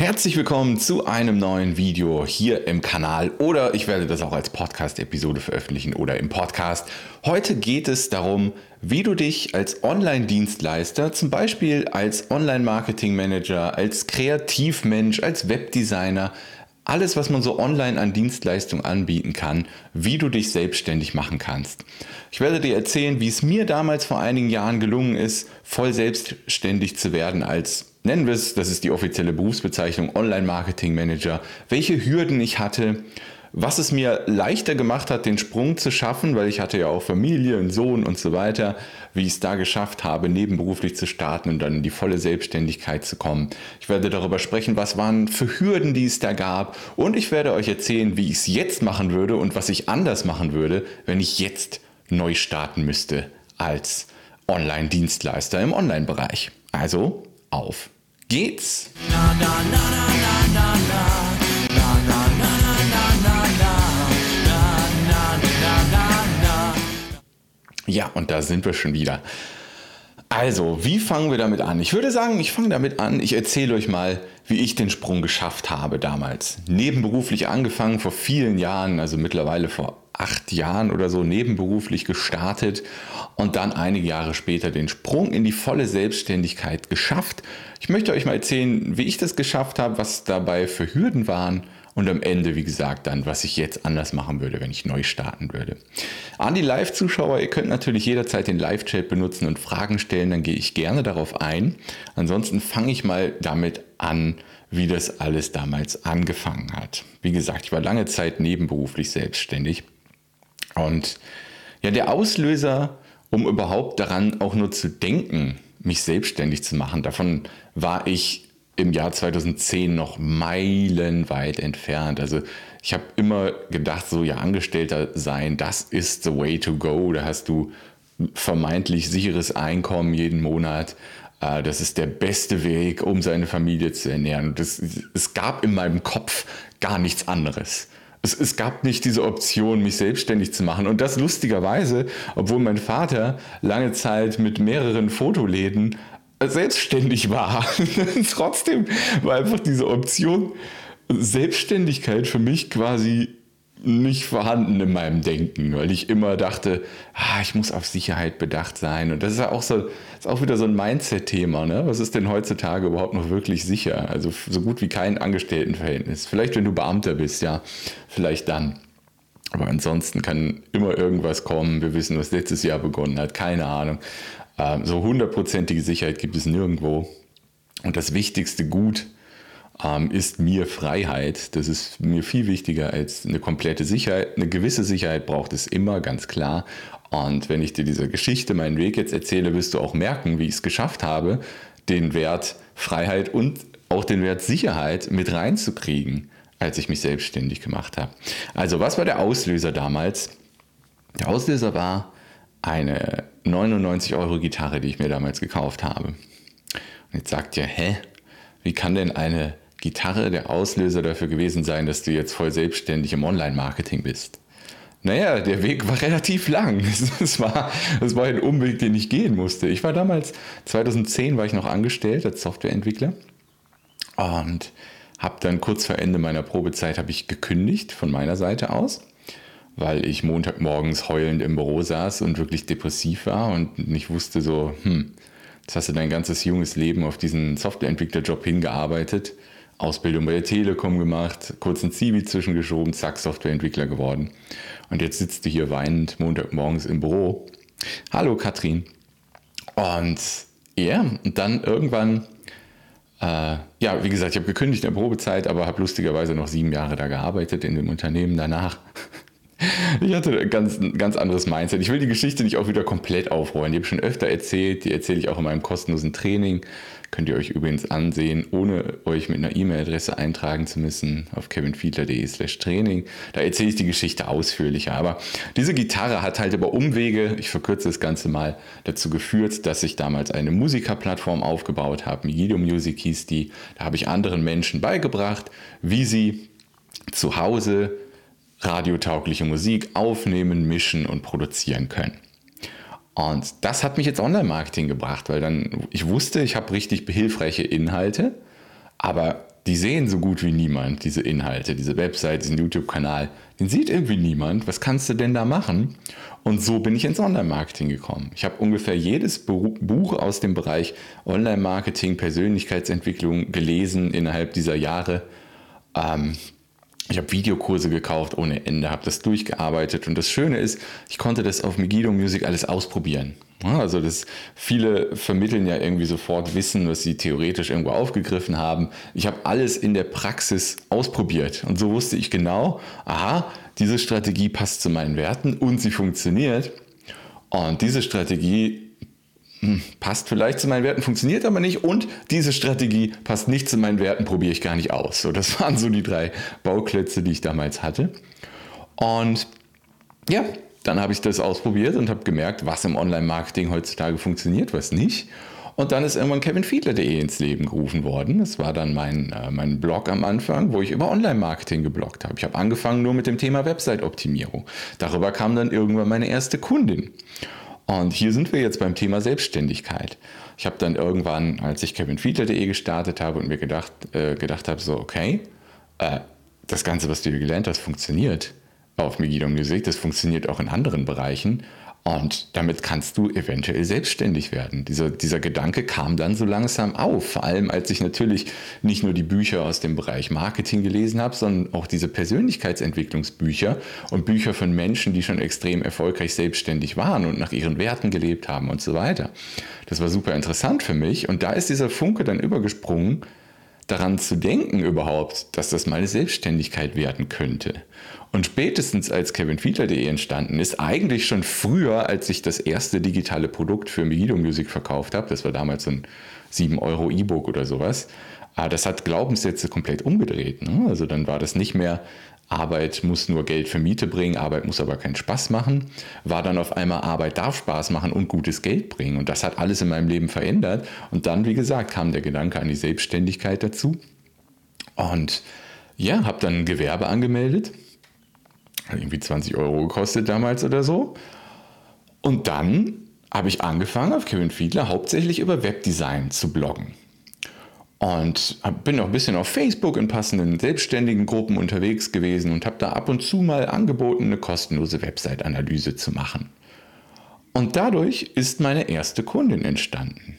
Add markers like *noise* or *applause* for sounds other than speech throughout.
Herzlich willkommen zu einem neuen Video hier im Kanal oder ich werde das auch als Podcast-Episode veröffentlichen oder im Podcast. Heute geht es darum, wie du dich als Online-Dienstleister, zum Beispiel als Online-Marketing-Manager, als Kreativmensch, als Webdesigner, alles, was man so online an Dienstleistungen anbieten kann, wie du dich selbstständig machen kannst. Ich werde dir erzählen, wie es mir damals vor einigen Jahren gelungen ist, voll selbstständig zu werden als nennen wir es, das ist die offizielle Berufsbezeichnung, Online-Marketing-Manager, welche Hürden ich hatte, was es mir leichter gemacht hat, den Sprung zu schaffen, weil ich hatte ja auch Familie, einen Sohn und so weiter, wie ich es da geschafft habe, nebenberuflich zu starten und dann in die volle Selbstständigkeit zu kommen. Ich werde darüber sprechen, was waren für Hürden, die es da gab und ich werde euch erzählen, wie ich es jetzt machen würde und was ich anders machen würde, wenn ich jetzt neu starten müsste als Online-Dienstleister im Online-Bereich. Also auf geht's! Ja, und da sind wir schon wieder. Also, wie fangen wir damit an? Ich würde sagen, ich fange damit an. Ich erzähle euch mal, wie ich den Sprung geschafft habe damals. Nebenberuflich angefangen vor vielen Jahren, also mittlerweile vor acht Jahren oder so nebenberuflich gestartet und dann einige Jahre später den Sprung in die volle Selbstständigkeit geschafft. Ich möchte euch mal erzählen, wie ich das geschafft habe, was dabei für Hürden waren und am Ende, wie gesagt, dann, was ich jetzt anders machen würde, wenn ich neu starten würde. An die Live-Zuschauer, ihr könnt natürlich jederzeit den Live-Chat benutzen und Fragen stellen, dann gehe ich gerne darauf ein. Ansonsten fange ich mal damit an, wie das alles damals angefangen hat. Wie gesagt, ich war lange Zeit nebenberuflich selbstständig und ja, der Auslöser, um überhaupt daran auch nur zu denken, mich selbstständig zu machen, davon war ich im Jahr 2010 noch meilenweit entfernt. Also ich habe immer gedacht, so ja, Angestellter sein, das ist the way to go. Da hast du vermeintlich sicheres Einkommen jeden Monat. Äh, das ist der beste Weg, um seine Familie zu ernähren. Das, es gab in meinem Kopf gar nichts anderes es, es gab nicht diese Option, mich selbstständig zu machen. Und das lustigerweise, obwohl mein Vater lange Zeit mit mehreren Fotoläden selbstständig war. *laughs* Trotzdem war einfach diese Option Selbstständigkeit für mich quasi nicht vorhanden in meinem Denken, weil ich immer dachte, ah, ich muss auf Sicherheit bedacht sein. Und das ist ja auch so, ist auch wieder so ein Mindset-Thema. Ne? Was ist denn heutzutage überhaupt noch wirklich sicher? Also so gut wie kein Angestelltenverhältnis. Vielleicht, wenn du Beamter bist, ja, vielleicht dann. Aber ansonsten kann immer irgendwas kommen. Wir wissen, was letztes Jahr begonnen hat. Keine Ahnung. Ähm, so hundertprozentige Sicherheit gibt es nirgendwo. Und das wichtigste Gut ähm, ist mir Freiheit. Das ist mir viel wichtiger als eine komplette Sicherheit. Eine gewisse Sicherheit braucht es immer, ganz klar. Und wenn ich dir diese Geschichte, meinen Weg jetzt erzähle, wirst du auch merken, wie ich es geschafft habe, den Wert Freiheit und auch den Wert Sicherheit mit reinzukriegen, als ich mich selbstständig gemacht habe. Also was war der Auslöser damals? Der Auslöser war eine 99 Euro Gitarre, die ich mir damals gekauft habe. Und jetzt sagt ihr, hä, wie kann denn eine Gitarre der Auslöser dafür gewesen sein, dass du jetzt voll selbstständig im Online-Marketing bist? Naja, der Weg war relativ lang. *laughs* Es war, es war ein Umweg, den ich gehen musste. Ich war damals, 2010 war ich noch angestellt als Softwareentwickler und habe dann kurz vor Ende meiner Probezeit habe ich gekündigt von meiner Seite aus, weil ich Montagmorgens heulend im Büro saß und wirklich depressiv war und nicht wusste so, hm, jetzt hast du dein ganzes junges Leben auf diesen Softwareentwicklerjob hingearbeitet Ausbildung bei der Telekom gemacht, kurz ein Zivi zwischengeschoben, zack, Softwareentwickler geworden. Und jetzt sitzt du hier weinend Montagmorgens im Büro. Hallo Katrin. Und ja, und dann irgendwann, äh, ja, wie gesagt, ich habe gekündigt in der Probezeit, aber habe lustigerweise noch sieben Jahre da gearbeitet in dem Unternehmen danach. Ich hatte ein ganz, ganz anderes Mindset. Ich will die Geschichte nicht auch wieder komplett aufrollen. Die habe ich schon öfter erzählt. Die erzähle ich auch in meinem kostenlosen Training. Könnt ihr euch übrigens ansehen, ohne euch mit einer E-Mail-Adresse eintragen zu müssen, auf kevinfiedler.de slash Training. Da erzähle ich die Geschichte ausführlicher. Aber diese Gitarre hat halt über Umwege, ich verkürze das Ganze mal, dazu geführt, dass ich damals eine Musikerplattform aufgebaut habe. Migido Music hieß die. Da habe ich anderen Menschen beigebracht, wie sie zu Hause radiotaugliche Musik aufnehmen, mischen und produzieren können. Und das hat mich jetzt Online-Marketing gebracht, weil dann ich wusste, ich habe richtig hilfreiche Inhalte, aber die sehen so gut wie niemand diese Inhalte, diese Website, diesen YouTube-Kanal. Den sieht irgendwie niemand. Was kannst du denn da machen? Und so bin ich ins Online-Marketing gekommen. Ich habe ungefähr jedes Buch aus dem Bereich Online-Marketing, Persönlichkeitsentwicklung gelesen innerhalb dieser Jahre. Ähm, ich habe Videokurse gekauft ohne Ende, habe das durchgearbeitet und das Schöne ist, ich konnte das auf Megiddo Music alles ausprobieren. Also das, viele vermitteln ja irgendwie sofort Wissen, was sie theoretisch irgendwo aufgegriffen haben. Ich habe alles in der Praxis ausprobiert und so wusste ich genau, aha, diese Strategie passt zu meinen Werten und sie funktioniert. Und diese Strategie passt vielleicht zu meinen Werten, funktioniert aber nicht und diese Strategie passt nicht zu meinen Werten, probiere ich gar nicht aus. So, das *laughs* waren so die drei Bauklötze, die ich damals hatte. Und ja, dann habe ich das ausprobiert und habe gemerkt, was im Online-Marketing heutzutage funktioniert, was nicht. Und dann ist irgendwann kevinfiedler.de ins Leben gerufen worden. Das war dann mein, äh, mein Blog am Anfang, wo ich über Online-Marketing gebloggt habe. Ich habe angefangen nur mit dem Thema Website-Optimierung. Darüber kam dann irgendwann meine erste Kundin. Und hier sind wir jetzt beim Thema Selbstständigkeit. Ich habe dann irgendwann, als ich kevinfiedler.de gestartet habe und mir gedacht, äh, gedacht habe, so, okay, äh, das Ganze, was du hier gelernt hast, funktioniert auf Megiddo Music. Das funktioniert auch in anderen Bereichen. Und damit kannst du eventuell selbstständig werden. Dieser, dieser Gedanke kam dann so langsam auf, vor allem als ich natürlich nicht nur die Bücher aus dem Bereich Marketing gelesen habe, sondern auch diese Persönlichkeitsentwicklungsbücher und Bücher von Menschen, die schon extrem erfolgreich selbstständig waren und nach ihren Werten gelebt haben und so weiter. Das war super interessant für mich und da ist dieser Funke dann übergesprungen, daran zu denken überhaupt, dass das meine Selbstständigkeit werden könnte. Und spätestens als kevinfiedler.de entstanden ist, eigentlich schon früher, als ich das erste digitale Produkt für Megiddo Music verkauft habe, das war damals so ein 7 Euro E-Book oder sowas, ah, das hat Glaubenssätze komplett umgedreht. Ne? Also dann war das nicht mehr, Arbeit muss nur Geld für Miete bringen, Arbeit muss aber keinen Spaß machen, war dann auf einmal Arbeit darf Spaß machen und gutes Geld bringen. Und das hat alles in meinem Leben verändert. Und dann, wie gesagt, kam der Gedanke an die Selbstständigkeit dazu. Und ja, habe dann ein Gewerbe angemeldet hat irgendwie 20 Euro gekostet damals oder so. Und dann habe ich angefangen, auf Kevin Fiedler hauptsächlich über Webdesign zu bloggen. Und bin auch ein bisschen auf Facebook in passenden selbstständigen Gruppen unterwegs gewesen und habe da ab und zu mal angeboten, eine kostenlose Website-Analyse zu machen. Und dadurch ist meine erste Kundin entstanden.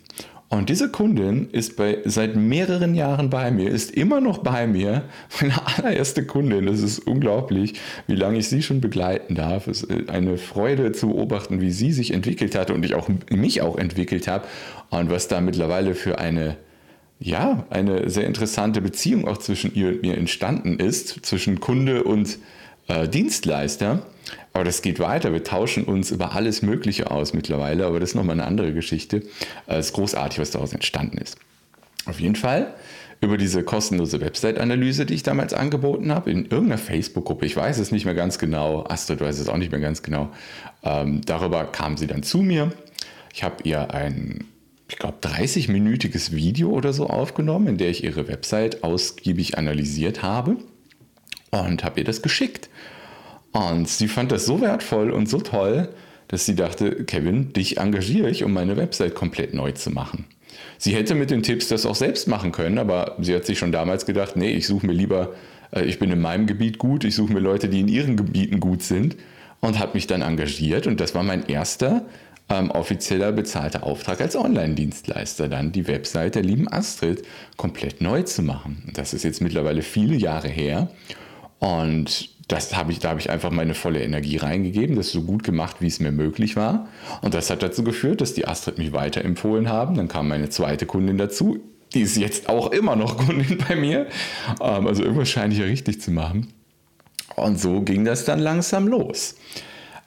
Und diese Kundin ist bei, seit mehreren Jahren bei mir, ist immer noch bei mir, *laughs* meine allererste Kundin. Das ist unglaublich, wie lange ich sie schon begleiten darf. Es ist eine Freude zu beobachten, wie sie sich entwickelt hat und ich auch mich auch entwickelt habe und was da mittlerweile für eine ja, eine sehr interessante Beziehung auch zwischen ihr und mir entstanden ist, zwischen Kunde und äh, Dienstleister. Aber das geht weiter. Wir tauschen uns über alles Mögliche aus mittlerweile, aber das ist nochmal eine andere Geschichte. Äh, es ist großartig, was daraus entstanden ist. Auf jeden Fall über diese kostenlose Website-Analyse, die ich damals angeboten habe, in irgendeiner Facebook-Gruppe. Ich weiß es nicht mehr ganz genau. Astrid weiß es auch nicht mehr ganz genau. Ähm, darüber kam sie dann zu mir. Ich habe ihr ein, ich glaube, 30-minütiges Video oder so aufgenommen, in der ich ihre Website ausgiebig analysiert habe und habe ihr das geschickt. Und sie fand das so wertvoll und so toll, dass sie dachte, Kevin, dich engagiere ich, um meine Website komplett neu zu machen. Sie hätte mit den Tipps das auch selbst machen können, aber sie hat sich schon damals gedacht, nee, ich suche mir lieber, äh, ich bin in meinem Gebiet gut, ich suche mir Leute, die in ihren Gebieten gut sind und hat mich dann engagiert und das war mein erster ähm, offizieller bezahlter Auftrag als Online-Dienstleister, dann die Website der lieben Astrid komplett neu zu machen. Das ist jetzt mittlerweile viele Jahre her und das habe ich, da habe ich einfach meine volle Energie reingegeben, das so gut gemacht, wie es mir möglich war. Und das hat dazu geführt, dass die Astrid mich weiterempfohlen haben. Dann kam meine zweite Kundin dazu. Die ist jetzt auch immer noch *laughs* Kundin bei mir. Ähm, also irgendwas scheine ich ja richtig zu machen. Und so ging das dann langsam los.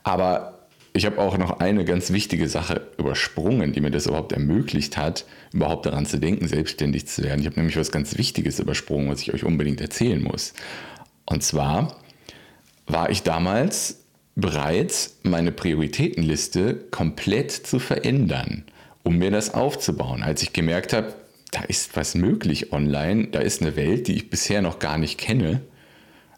Aber ich habe auch noch eine ganz wichtige Sache übersprungen, die mir das überhaupt ermöglicht hat, überhaupt daran zu denken, selbstständig zu werden. Ich habe nämlich was ganz Wichtiges übersprungen, was ich euch unbedingt erzählen muss. Und zwar war ich damals bereit, meine Prioritätenliste komplett zu verändern, um mir das aufzubauen. Als ich gemerkt habe, da ist was möglich online, da ist eine Welt, die ich bisher noch gar nicht kenne.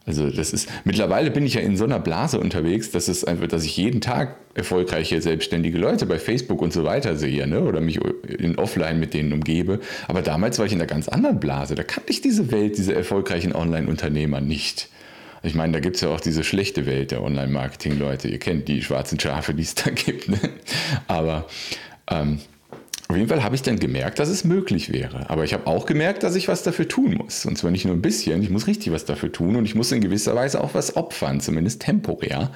Also das ist mittlerweile bin ich ja in so einer Blase unterwegs, dass es einfach, dass ich jeden Tag erfolgreiche selbstständige Leute bei Facebook und so weiter sehe, ne? Oder mich in Offline mit denen umgebe. Aber damals war ich in einer ganz anderen Blase. Da kannte ich diese Welt, diese erfolgreichen Online-Unternehmer nicht. Ich meine, da gibt es ja auch diese schlechte Welt der Online-Marketing-Leute. Ihr kennt die schwarzen Schafe, die es da gibt. Ne? Aber ähm, auf jeden Fall habe ich dann gemerkt, dass es möglich wäre. Aber ich habe auch gemerkt, dass ich was dafür tun muss. Und zwar nicht nur ein bisschen, ich muss richtig was dafür tun und ich muss in gewisser Weise auch was opfern, zumindest temporär.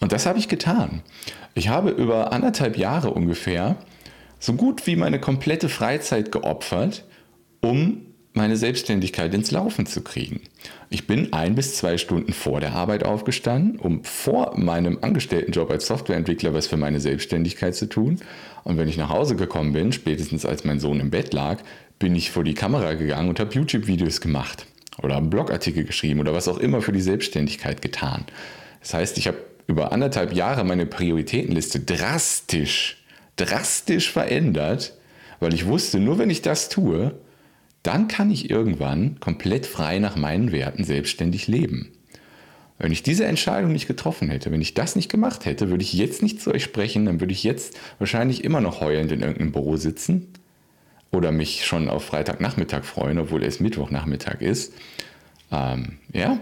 Und das habe ich getan. Ich habe über anderthalb Jahre ungefähr so gut wie meine komplette Freizeit geopfert, um meine Selbstständigkeit ins Laufen zu kriegen. Ich bin ein bis zwei Stunden vor der Arbeit aufgestanden, um vor meinem Angestelltenjob als Softwareentwickler was für meine Selbstständigkeit zu tun. Und wenn ich nach Hause gekommen bin, spätestens als mein Sohn im Bett lag, bin ich vor die Kamera gegangen und habe YouTube-Videos gemacht oder einen Blogartikel geschrieben oder was auch immer für die Selbstständigkeit getan. Das heißt, ich habe über anderthalb Jahre meine Prioritätenliste drastisch, drastisch verändert, weil ich wusste, nur wenn ich das tue, dann kann ich irgendwann komplett frei nach meinen Werten selbstständig leben. Wenn ich diese Entscheidung nicht getroffen hätte, wenn ich das nicht gemacht hätte, würde ich jetzt nicht zu euch sprechen, dann würde ich jetzt wahrscheinlich immer noch heulend in irgendeinem Büro sitzen oder mich schon auf Freitagnachmittag freuen, obwohl es Mittwochnachmittag ist. Ähm, ja,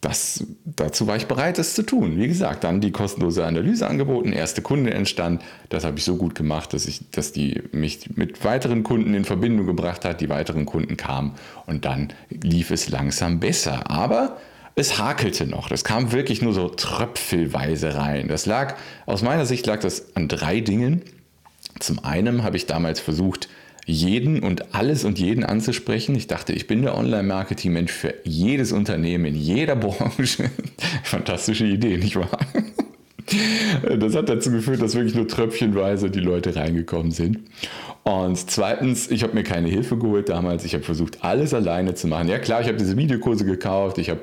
das, dazu war ich bereit, das zu tun. Wie gesagt, dann die kostenlose Analyse angeboten, erste Kunde entstand. Das habe ich so gut gemacht, dass, ich, dass die mich mit weiteren Kunden in Verbindung gebracht hat. Die weiteren Kunden kamen und dann lief es langsam besser. Aber es hakelte noch. Das kam wirklich nur so tröpfelweise rein. Das lag, aus meiner Sicht lag das an drei Dingen. Zum einen habe ich damals versucht, jeden und alles und jeden anzusprechen. Ich dachte, ich bin der Online-Marketing-Mensch für jedes Unternehmen in jeder Branche. *laughs* Fantastische Idee, nicht wahr? *laughs* Das hat dazu geführt, dass wirklich nur tröpfchenweise die Leute reingekommen sind. Und zweitens, ich habe mir keine Hilfe geholt damals. Ich habe versucht, alles alleine zu machen. Ja klar, ich habe diese Videokurse gekauft, ich habe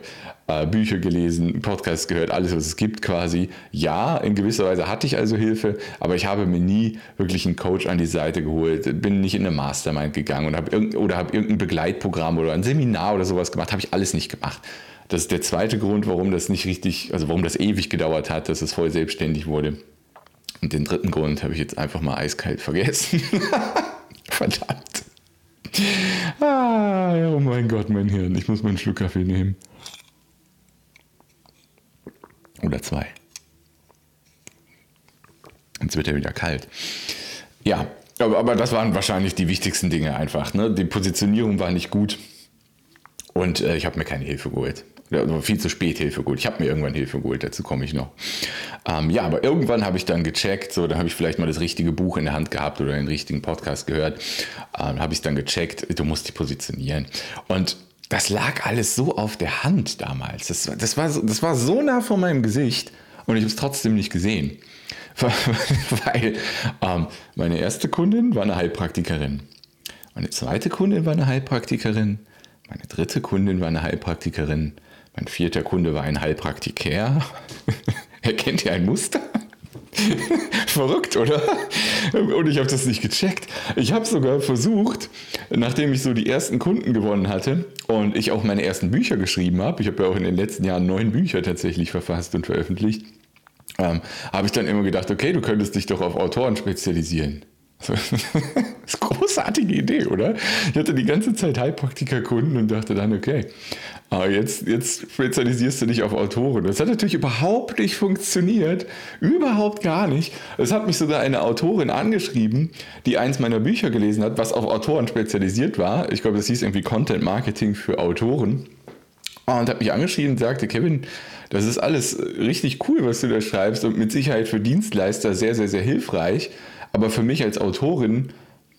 Bücher gelesen, Podcasts gehört, alles, was es gibt quasi. Ja, in gewisser Weise hatte ich also Hilfe, aber ich habe mir nie wirklich einen Coach an die Seite geholt, bin nicht in eine Mastermind gegangen und hab oder habe irgendein Begleitprogramm oder ein Seminar oder sowas gemacht, habe ich alles nicht gemacht. Das ist der zweite Grund, warum das nicht richtig, also warum das ewig gedauert hat, dass es voll selbstständig wurde. Und den dritten Grund habe ich jetzt einfach mal eiskalt vergessen. *laughs* Verdammt. Ah, oh mein Gott, mein Hirn. Ich muss mal einen Schluck Kaffee nehmen. Oder zwei. Jetzt wird er wieder kalt. Ja, aber, aber das waren wahrscheinlich die wichtigsten Dinge einfach. Ne? Die Positionierung war nicht gut und äh, ich habe mir keine Hilfe geholt. Oder viel zu spät Hilfe geholt. Ich habe mir irgendwann Hilfe geholt, dazu komme ich noch. Ähm, ja, aber irgendwann habe ich dann gecheckt, so, da habe ich vielleicht mal das richtige Buch in der Hand gehabt oder den richtigen Podcast gehört, ähm, habe ich dann gecheckt, du musst dich positionieren. Und das lag alles so auf der Hand damals. Das, das, war, so, das war so nah vor meinem Gesicht und ich habe es trotzdem nicht gesehen. *laughs* Weil ähm, meine erste Kundin war eine Heilpraktikerin. Meine zweite Kundin war eine Heilpraktikerin. Meine dritte Kundin war eine Heilpraktikerin. Mein vierter Kunde war ein Heilpraktiker. *laughs* Erkennt ihr ein Muster? *laughs* Verrückt, oder? Und ich habe das nicht gecheckt. Ich habe sogar versucht, nachdem ich so die ersten Kunden gewonnen hatte und ich auch meine ersten Bücher geschrieben habe, ich habe ja auch in den letzten Jahren neun Bücher tatsächlich verfasst und veröffentlicht, ähm, habe ich dann immer gedacht, okay, du könntest dich doch auf Autoren spezialisieren. *laughs* das ist eine großartige Idee, oder? Ich hatte die ganze Zeit Heilpraktiker-Kunden und dachte dann, okay, aber jetzt, jetzt spezialisierst du dich auf Autoren. Das hat natürlich überhaupt nicht funktioniert. Überhaupt gar nicht. Es hat mich sogar eine Autorin angeschrieben, die eins meiner Bücher gelesen hat, was auf Autoren spezialisiert war. Ich glaube, das hieß irgendwie Content Marketing für Autoren. Und hat mich angeschrieben und sagte, Kevin, das ist alles richtig cool, was du da schreibst und mit Sicherheit für Dienstleister sehr, sehr, sehr hilfreich. Aber für mich als Autorin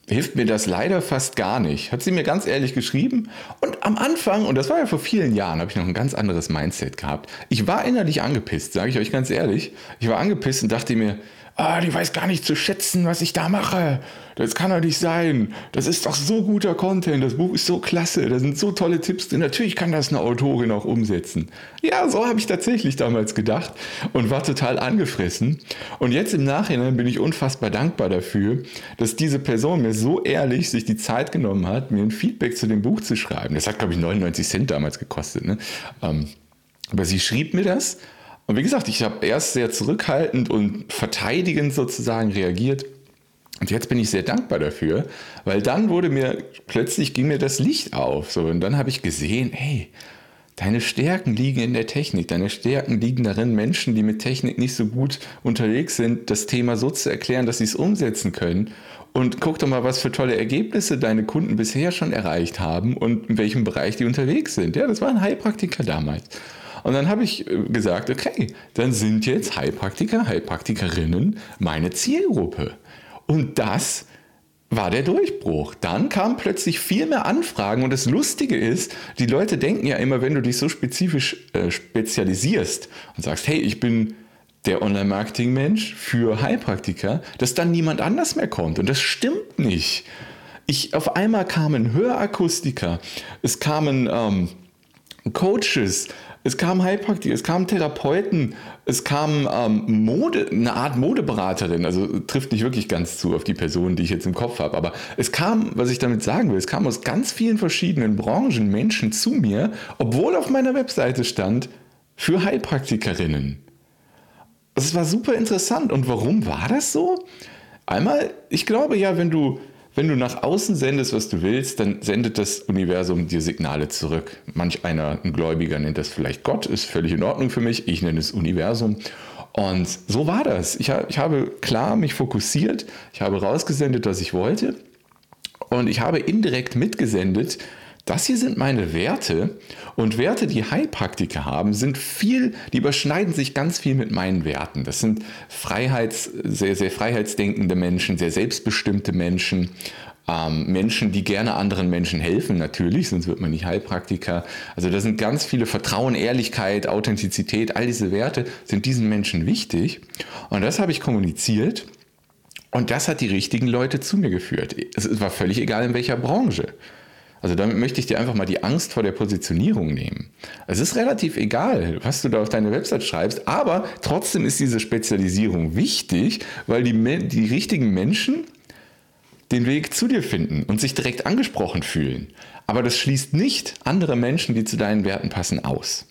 hilft mir das leider fast gar nicht. Hat sie mir ganz ehrlich geschrieben. Und am Anfang, und das war ja vor vielen Jahren, habe ich noch ein ganz anderes Mindset gehabt. Ich war innerlich angepisst, sage ich euch ganz ehrlich. Ich war angepisst und dachte mir, ah, die weiß gar nicht zu schätzen, was ich da mache. Das kann doch nicht sein. Das ist doch so guter Content. Das Buch ist so klasse. Da sind so tolle Tipps drin. Natürlich kann das eine Autorin auch umsetzen. Ja, so habe ich tatsächlich damals gedacht und war total angefressen. Und jetzt im Nachhinein bin ich unfassbar dankbar dafür, dass diese Person mir so ehrlich sich die Zeit genommen hat, mir ein Feedback zu dem Buch zu schreiben. Das hat, glaube ich, 99 Cent damals gekostet. Ne? Ähm, Aber sie schrieb mir das. Und wie gesagt, ich habe erst sehr zurückhaltend und verteidigend sozusagen reagiert. Und jetzt bin ich sehr dankbar dafür, weil dann wurde mir, plötzlich ging mir das Licht auf. So, und dann habe ich gesehen, hey, deine Stärken liegen in der Technik. Deine Stärken liegen darin, Menschen, die mit Technik nicht so gut unterwegs sind, das Thema so zu erklären, dass sie es umsetzen können. Und guck doch mal, was für tolle Ergebnisse deine Kunden bisher schon erreicht haben und in welchem Bereich die unterwegs sind. Ja, das waren Heilpraktiker damals. Und dann habe ich äh, gesagt, okay, dann sind jetzt Heilpraktiker, Heilpraktikerinnen meine Zielgruppe. Und das war der Durchbruch. Dann kamen plötzlich viel mehr Anfragen und das Lustige ist, die Leute denken ja immer, wenn du dich so spezifisch äh, spezialisierst und sagst, hey, ich bin der Online-Marketing-Mensch für Heilpraktiker, dass dann niemand anders mehr kommt. Und das stimmt nicht. Ich, auf einmal kamen Hörakustiker, es kamen ähm, Coaches, es kamen Heilpraktiker, es kamen Therapeuten, es kam ähm, Mode, eine Art Modeberaterin, also trifft nicht wirklich ganz zu auf die Person, die ich jetzt im Kopf habe, aber es kam, was ich damit sagen will, es kam aus ganz vielen verschiedenen Branchen Menschen zu mir, obwohl auf meiner Webseite stand, für Heilpraktikerinnen. Das war super interessant. Und warum war das so? Einmal, ich glaube ja, wenn du wenn du nach außen sendest, was du willst, dann sendet das Universum dir Signale zurück. Manch einer, ein Gläubiger nennt das vielleicht Gott, ist völlig in Ordnung für mich. Ich nenne es Universum. Und so war das. Ich, ich habe klar mich fokussiert, ich habe rausgesendet, was ich wollte. Und ich habe indirekt mitgesendet, das hier sind meine Werte und Werte, die Heilpraktiker haben, sind viel, die überschneiden sich ganz viel mit meinen Werten. Das sind Freiheits, sehr, sehr freiheitsdenkende Menschen, sehr selbstbestimmte Menschen, ähm, Menschen, die gerne anderen Menschen helfen, natürlich, sonst wird man nicht Heilpraktiker. Also da sind ganz viele Vertrauen, Ehrlichkeit, Authentizität, all diese Werte sind diesen Menschen wichtig. Und das habe ich kommuniziert. Und das hat die richtigen Leute zu mir geführt. Es war völlig egal, in welcher Branche. Also damit möchte ich dir einfach mal die Angst vor der Positionierung nehmen. Es ist relativ egal, was du da auf deine Website schreibst, aber trotzdem ist diese Spezialisierung wichtig, weil die, die richtigen Menschen den Weg zu dir finden und sich direkt angesprochen fühlen. Aber das schließt nicht andere Menschen, die zu deinen Werten passen, aus.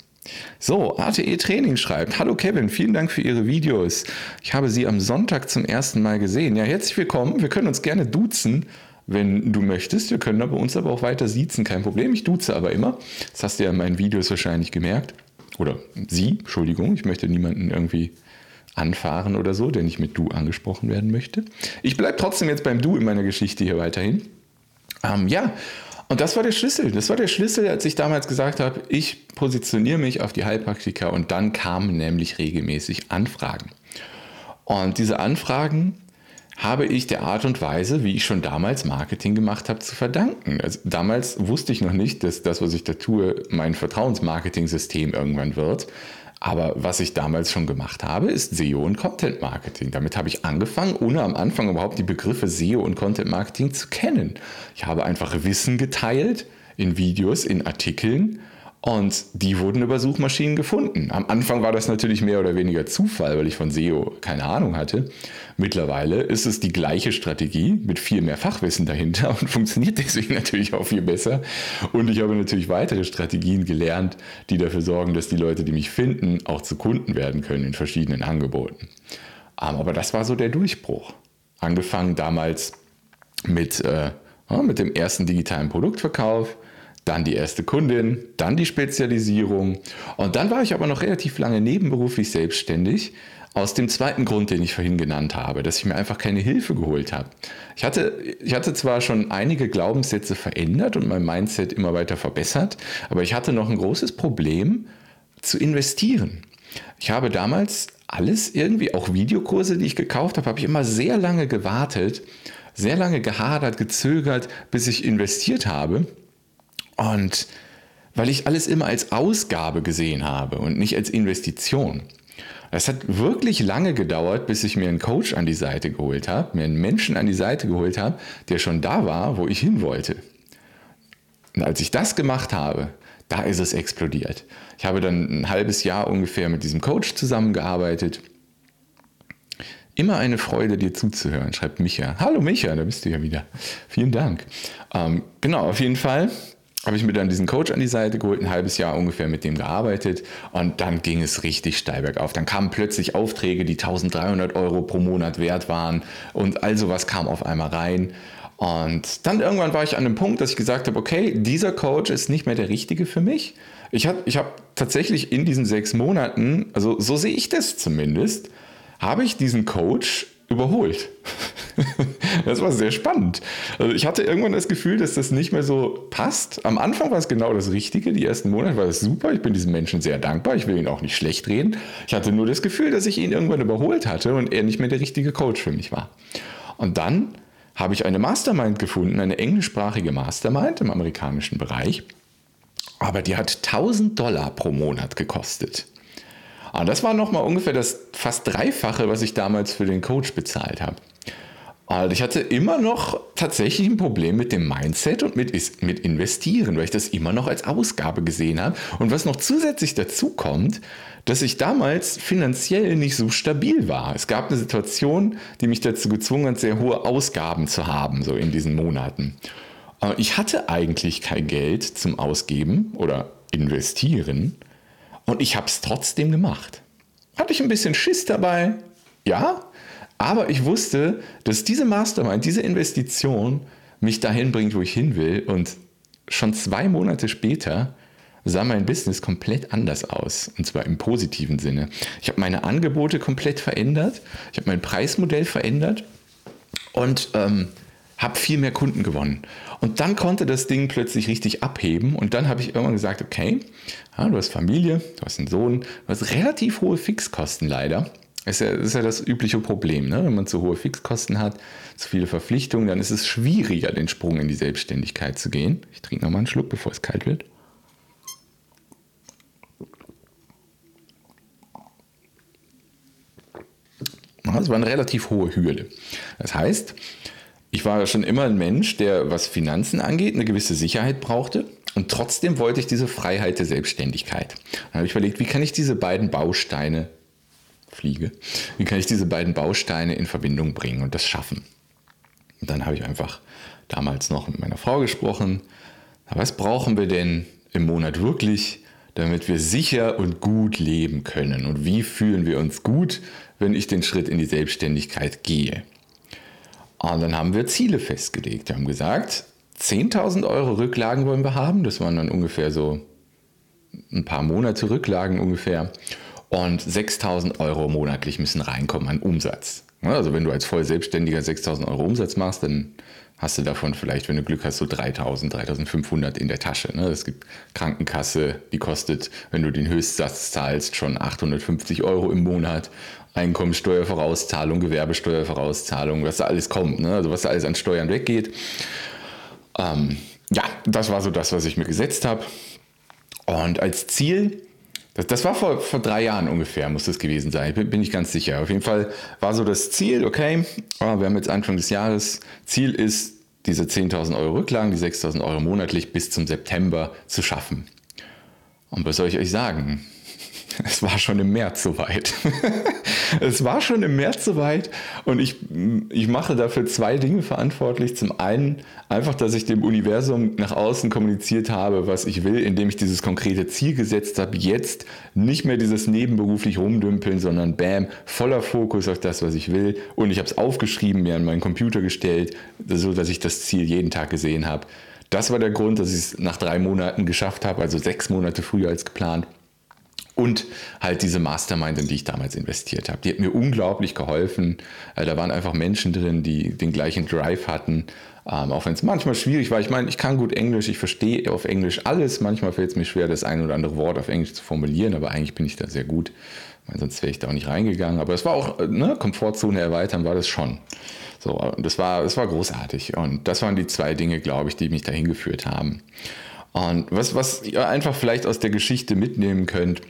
So, ATE Training schreibt, Hallo Kevin, vielen Dank für Ihre Videos. Ich habe Sie am Sonntag zum ersten Mal gesehen. Ja, herzlich willkommen. Wir können uns gerne duzen wenn du möchtest. Wir können aber uns aber auch weiter siezen, kein Problem. Ich duze aber immer. Das hast du ja in meinen Videos wahrscheinlich gemerkt. Oder sie, Entschuldigung, ich möchte niemanden irgendwie anfahren oder so, der nicht mit du angesprochen werden möchte. Ich bleibe trotzdem jetzt beim Du in meiner Geschichte hier weiterhin. Ähm, ja, und das war der Schlüssel. Das war der Schlüssel, als ich damals gesagt habe, ich positioniere mich auf die Heilpraktiker und dann kamen nämlich regelmäßig Anfragen. Und diese Anfragen habe ich der Art und Weise, wie ich schon damals Marketing gemacht habe, zu verdanken. Also damals wusste ich noch nicht, dass das, was ich da tue, mein Vertrauensmarketing-System irgendwann wird. Aber was ich damals schon gemacht habe, ist SEO und Content Marketing. Damit habe ich angefangen, ohne am Anfang überhaupt die Begriffe SEO und Content Marketing zu kennen. Ich habe einfach Wissen geteilt in Videos, in Artikeln und die wurden über Suchmaschinen gefunden. Am Anfang war das natürlich mehr oder weniger Zufall, weil ich von SEO keine Ahnung hatte. Mittlerweile ist es die gleiche Strategie mit viel mehr Fachwissen dahinter und *laughs* funktioniert deswegen natürlich auch viel besser. Und ich habe natürlich weitere Strategien gelernt, die dafür sorgen, dass die Leute, die mich finden, auch zu Kunden werden können in verschiedenen Angeboten. Ähm, aber das war so der Durchbruch. Angefangen damals mit, äh, mit dem ersten digitalen Produktverkauf dann die erste Kundin, dann die Spezialisierung und dann war ich aber noch relativ lange nebenberuflich selbstständig. Aus dem zweiten Grund, den ich vorhin genannt habe, dass ich mir einfach keine Hilfe geholt habe. Ich hatte, ich hatte zwar schon einige Glaubenssätze verändert und mein Mindset immer weiter verbessert, aber ich hatte noch ein großes Problem zu investieren. Ich habe damals alles irgendwie, auch Videokurse, die ich gekauft habe, habe ich immer sehr lange gewartet, sehr lange gehadert, gezögert, bis ich investiert habe. Und weil ich alles immer als Ausgabe gesehen habe und nicht als Investition. Es hat wirklich lange gedauert, bis ich mir einen Coach an die Seite geholt habe, mir einen Menschen an die Seite geholt habe, der schon da war, wo ich hin wollte. Und als ich das gemacht habe, da ist es explodiert. Ich habe dann ein halbes Jahr ungefähr mit diesem Coach zusammengearbeitet. Immer eine Freude, dir zuzuhören, schreibt Micha. Hallo Micha, da bist du ja wieder. Vielen Dank. Ähm, genau, auf jeden Fall habe ich mir dann diesen Coach an die Seite geholt, ein halbes Jahr ungefähr mit dem gearbeitet und dann ging es richtig steil bergauf. Dann kamen plötzlich Aufträge, die 1300 Euro pro Monat wert waren und all sowas kam auf einmal rein. Und dann irgendwann war ich an dem Punkt, dass ich gesagt habe, okay, dieser Coach ist nicht mehr der richtige für mich. Ich habe ich hab tatsächlich in diesen sechs Monaten, also so sehe ich das zumindest, habe ich diesen Coach überholt. *laughs* das war sehr spannend. Also ich hatte irgendwann das Gefühl, dass das nicht mehr so passt. Am Anfang war es genau das Richtige. Die ersten Monate war das super. Ich bin diesem Menschen sehr dankbar. Ich will ihn auch nicht schlecht reden. Ich hatte nur das Gefühl, dass ich ihn irgendwann überholt hatte und er nicht mehr der richtige Coach für mich war. Und dann habe ich eine Mastermind gefunden, eine englischsprachige Mastermind im amerikanischen Bereich. Aber die hat 1000 Dollar pro Monat gekostet. Und ah, das war nochmal ungefähr das fast Dreifache, was ich damals für den Coach bezahlt habe. Und ich hatte immer noch tatsächlich ein Problem mit dem Mindset und mit, mit Investieren, weil ich das immer noch als Ausgabe gesehen habe. Und was noch zusätzlich dazu kommt, dass ich damals finanziell nicht so stabil war. Es gab eine Situation, die mich dazu gezwungen hat, sehr hohe Ausgaben zu haben, so in diesen Monaten. Ich hatte eigentlich kein Geld zum Ausgeben oder investieren und ich habe es trotzdem gemacht. Hatte ich ein bisschen Schiss dabei? Ja, aber ich wusste, dass diese Mastermind, diese Investition mich dahin bringt, wo ich hin will. Und schon zwei Monate später sah mein Business komplett anders aus. Und zwar im positiven Sinne. Ich habe meine Angebote komplett verändert. Ich habe mein Preismodell verändert. Und ähm, habe viel mehr Kunden gewonnen. Und dann konnte das Ding plötzlich richtig abheben. Und dann habe ich irgendwann gesagt, okay, ja, du hast Familie, du hast einen Sohn, du hast relativ hohe Fixkosten leider. Das ist ja, das ist ja das übliche Problem. Ne? Wenn man zu hohe Fixkosten hat, zu viele Verpflichtungen, dann ist es schwieriger, den Sprung in die Selbstständigkeit zu gehen. Ich trinke nochmal einen Schluck, bevor es kalt wird. Das war eine relativ hohe Hürde. Das heißt, ich war schon immer ein Mensch, der, was Finanzen angeht, eine gewisse Sicherheit brauchte. Und trotzdem wollte ich diese Freiheit der Selbstständigkeit. Dann habe ich überlegt, wie kann ich diese beiden Bausteine, Fliege, wie kann ich diese beiden Bausteine in Verbindung bringen und das schaffen? Und dann habe ich einfach damals noch mit meiner Frau gesprochen. Was brauchen wir denn im Monat wirklich, damit wir sicher und gut leben können? Und wie fühlen wir uns gut, wenn ich den Schritt in die Selbstständigkeit gehe? Und dann haben wir Ziele festgelegt. Wir haben gesagt, 10.000 Euro Rücklagen wollen wir haben. Das waren dann ungefähr so ein paar Monate Rücklagen ungefähr. Und 6.000 Euro monatlich müssen reinkommen an Umsatz. Also wenn du als voll Selbstständiger 6.000 Euro Umsatz machst, dann hast du davon vielleicht, wenn du Glück hast, so 3.000, 3.500 in der Tasche. Es gibt Krankenkasse, die kostet, wenn du den Höchstsatz zahlst, schon 850 Euro im Monat. Einkommensteuervorauszahlung, Gewerbesteuervorauszahlung, was da alles kommt, ne? also was da alles an Steuern weggeht. Ähm, ja, das war so das, was ich mir gesetzt habe. Und als Ziel, das, das war vor, vor drei Jahren ungefähr, muss das gewesen sein, bin, bin ich ganz sicher. Auf jeden Fall war so das Ziel, okay, oh, wir haben jetzt Anfang des Jahres, Ziel ist, diese 10.000 Euro Rücklagen, die 6.000 Euro monatlich bis zum September zu schaffen. Und was soll ich euch sagen? *laughs* Es war schon im März soweit. *laughs* es war schon im März soweit und ich, ich mache dafür zwei Dinge verantwortlich. Zum einen einfach, dass ich dem Universum nach außen kommuniziert habe, was ich will, indem ich dieses konkrete Ziel gesetzt habe. Jetzt nicht mehr dieses nebenberuflich rumdümpeln, sondern bam, voller Fokus auf das, was ich will. Und ich habe es aufgeschrieben, mir an meinen Computer gestellt, so dass ich das Ziel jeden Tag gesehen habe. Das war der Grund, dass ich es nach drei Monaten geschafft habe, also sechs Monate früher als geplant. Und halt diese Mastermind, in die ich damals investiert habe. Die hat mir unglaublich geholfen. Äh, da waren einfach Menschen drin, die den gleichen Drive hatten. Ähm, auch wenn es manchmal schwierig war. Ich meine, ich kann gut Englisch, ich verstehe auf Englisch alles. Manchmal fällt es mir schwer, das ein oder andere Wort auf Englisch zu formulieren, aber eigentlich bin ich da sehr gut. Meine, sonst wäre ich da auch nicht reingegangen. Aber es war auch, äh, ne, Komfortzone erweitern war das schon. So, das war, das war großartig. Und das waren die zwei Dinge, glaube ich, die mich dahin geführt haben. Und was, was ihr einfach vielleicht aus der Geschichte mitnehmen könnt,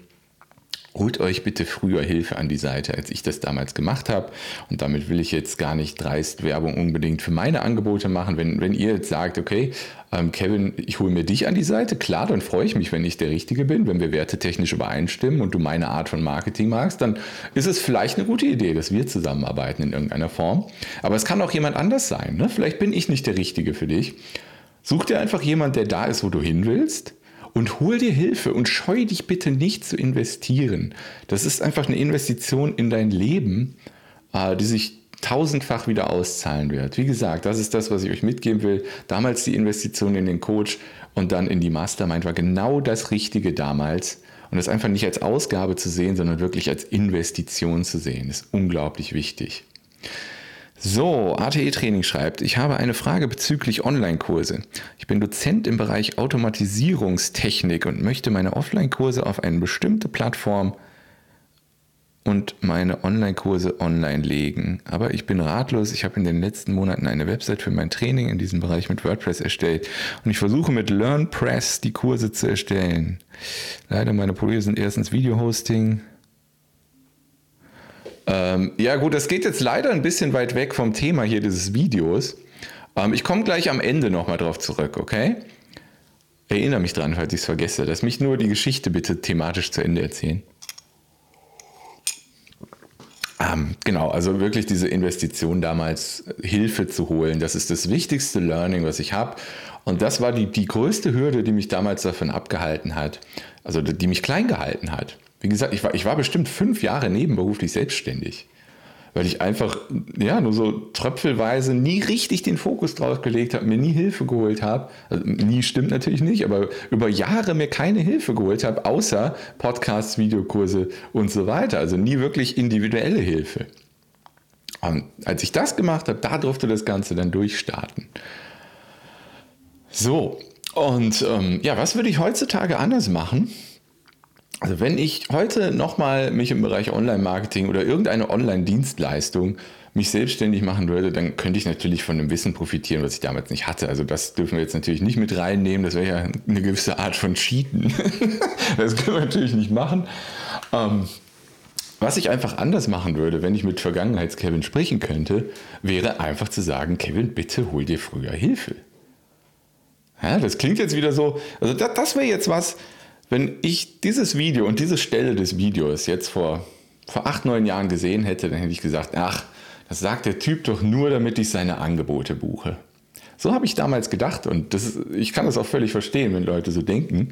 holt euch bitte früher Hilfe an die Seite, als ich das damals gemacht habe. Und damit will ich jetzt gar nicht dreist Werbung unbedingt für meine Angebote machen. Wenn, wenn ihr jetzt sagt, okay, ähm, Kevin, ich hole mir dich an die Seite, klar, dann freue ich mich, wenn ich der Richtige bin, wenn wir wertetechnisch übereinstimmen und du meine Art von Marketing magst, dann ist es vielleicht eine gute Idee, dass wir zusammenarbeiten in irgendeiner Form. Aber es kann auch jemand anders sein. Ne? Vielleicht bin ich nicht der Richtige für dich. Such dir einfach jemand, der da ist, wo du hin willst und hol dir Hilfe und scheu dich bitte nicht zu investieren. Das ist einfach eine Investition in dein Leben, äh, die sich tausendfach wieder auszahlen wird. Wie gesagt, das ist das, was ich euch mitgeben will. Damals die Investition in den Coach und dann in die Mastermind war genau das Richtige damals. Und das einfach nicht als Ausgabe zu sehen, sondern wirklich als Investition zu sehen, ist unglaublich wichtig. So, ATE Training schreibt, ich habe eine Frage bezüglich Online-Kurse. Ich bin Dozent im Bereich Automatisierungstechnik und möchte meine Offline-Kurse auf eine bestimmte Plattform und meine Online-Kurse online legen. Aber ich bin ratlos. Ich habe in den letzten Monaten eine Website für mein Training in diesem Bereich mit WordPress erstellt und ich versuche mit LearnPress die Kurse zu erstellen. Leider meine Probleme sind erstens Video-Hosting. Ähm, ja gut, das geht jetzt leider ein bisschen weit weg vom Thema hier dieses Videos. Ähm, ich komme gleich am Ende nochmal drauf zurück, okay? Erinnere mich dran, falls ich es vergesse. Lass mich nur die Geschichte bitte thematisch zu Ende erzählen. Ähm, genau, also wirklich diese Investition damals, Hilfe zu holen, das ist das wichtigste Learning, was ich habe. Und das war die, die größte Hürde, die mich damals davon abgehalten hat, also die mich klein gehalten hat. Wie gesagt, ich war, ich war bestimmt fünf Jahre nebenberuflich selbstständig weil ich einfach ja nur so tröpfelweise nie richtig den Fokus drauf gelegt habe, mir nie Hilfe geholt habe. Also, nie stimmt natürlich nicht, aber über Jahre mir keine Hilfe geholt habe, außer Podcasts, Videokurse und so weiter. Also nie wirklich individuelle Hilfe. Und als ich das gemacht habe, da durfte das Ganze dann durchstarten. So, und ähm, ja, was würde ich heutzutage anders machen? Also wenn ich heute nochmal mich im Bereich Online-Marketing oder irgendeine Online-Dienstleistung mich selbstständig machen würde, dann könnte ich natürlich von dem Wissen profitieren, was ich damals nicht hatte. Also das dürfen wir jetzt natürlich nicht mit reinnehmen. Das wäre ja eine gewisse Art von Cheaten. *laughs* das können wir natürlich nicht machen. Ähm, was ich einfach anders machen würde, wenn ich mit Vergangenheits-Kevin sprechen könnte, wäre einfach zu sagen, Kevin, bitte hol dir früher Hilfe. Ja, das klingt jetzt wieder so, also das, das wäre jetzt was, wenn ich dieses Video und diese Stelle des Videos jetzt vor, vor acht, neun Jahren gesehen hätte, dann hätte ich gesagt, ach, das sagt der Typ doch nur, damit ich seine Angebote buche. So habe ich damals gedacht und das, ich kann das auch völlig verstehen, wenn Leute so denken.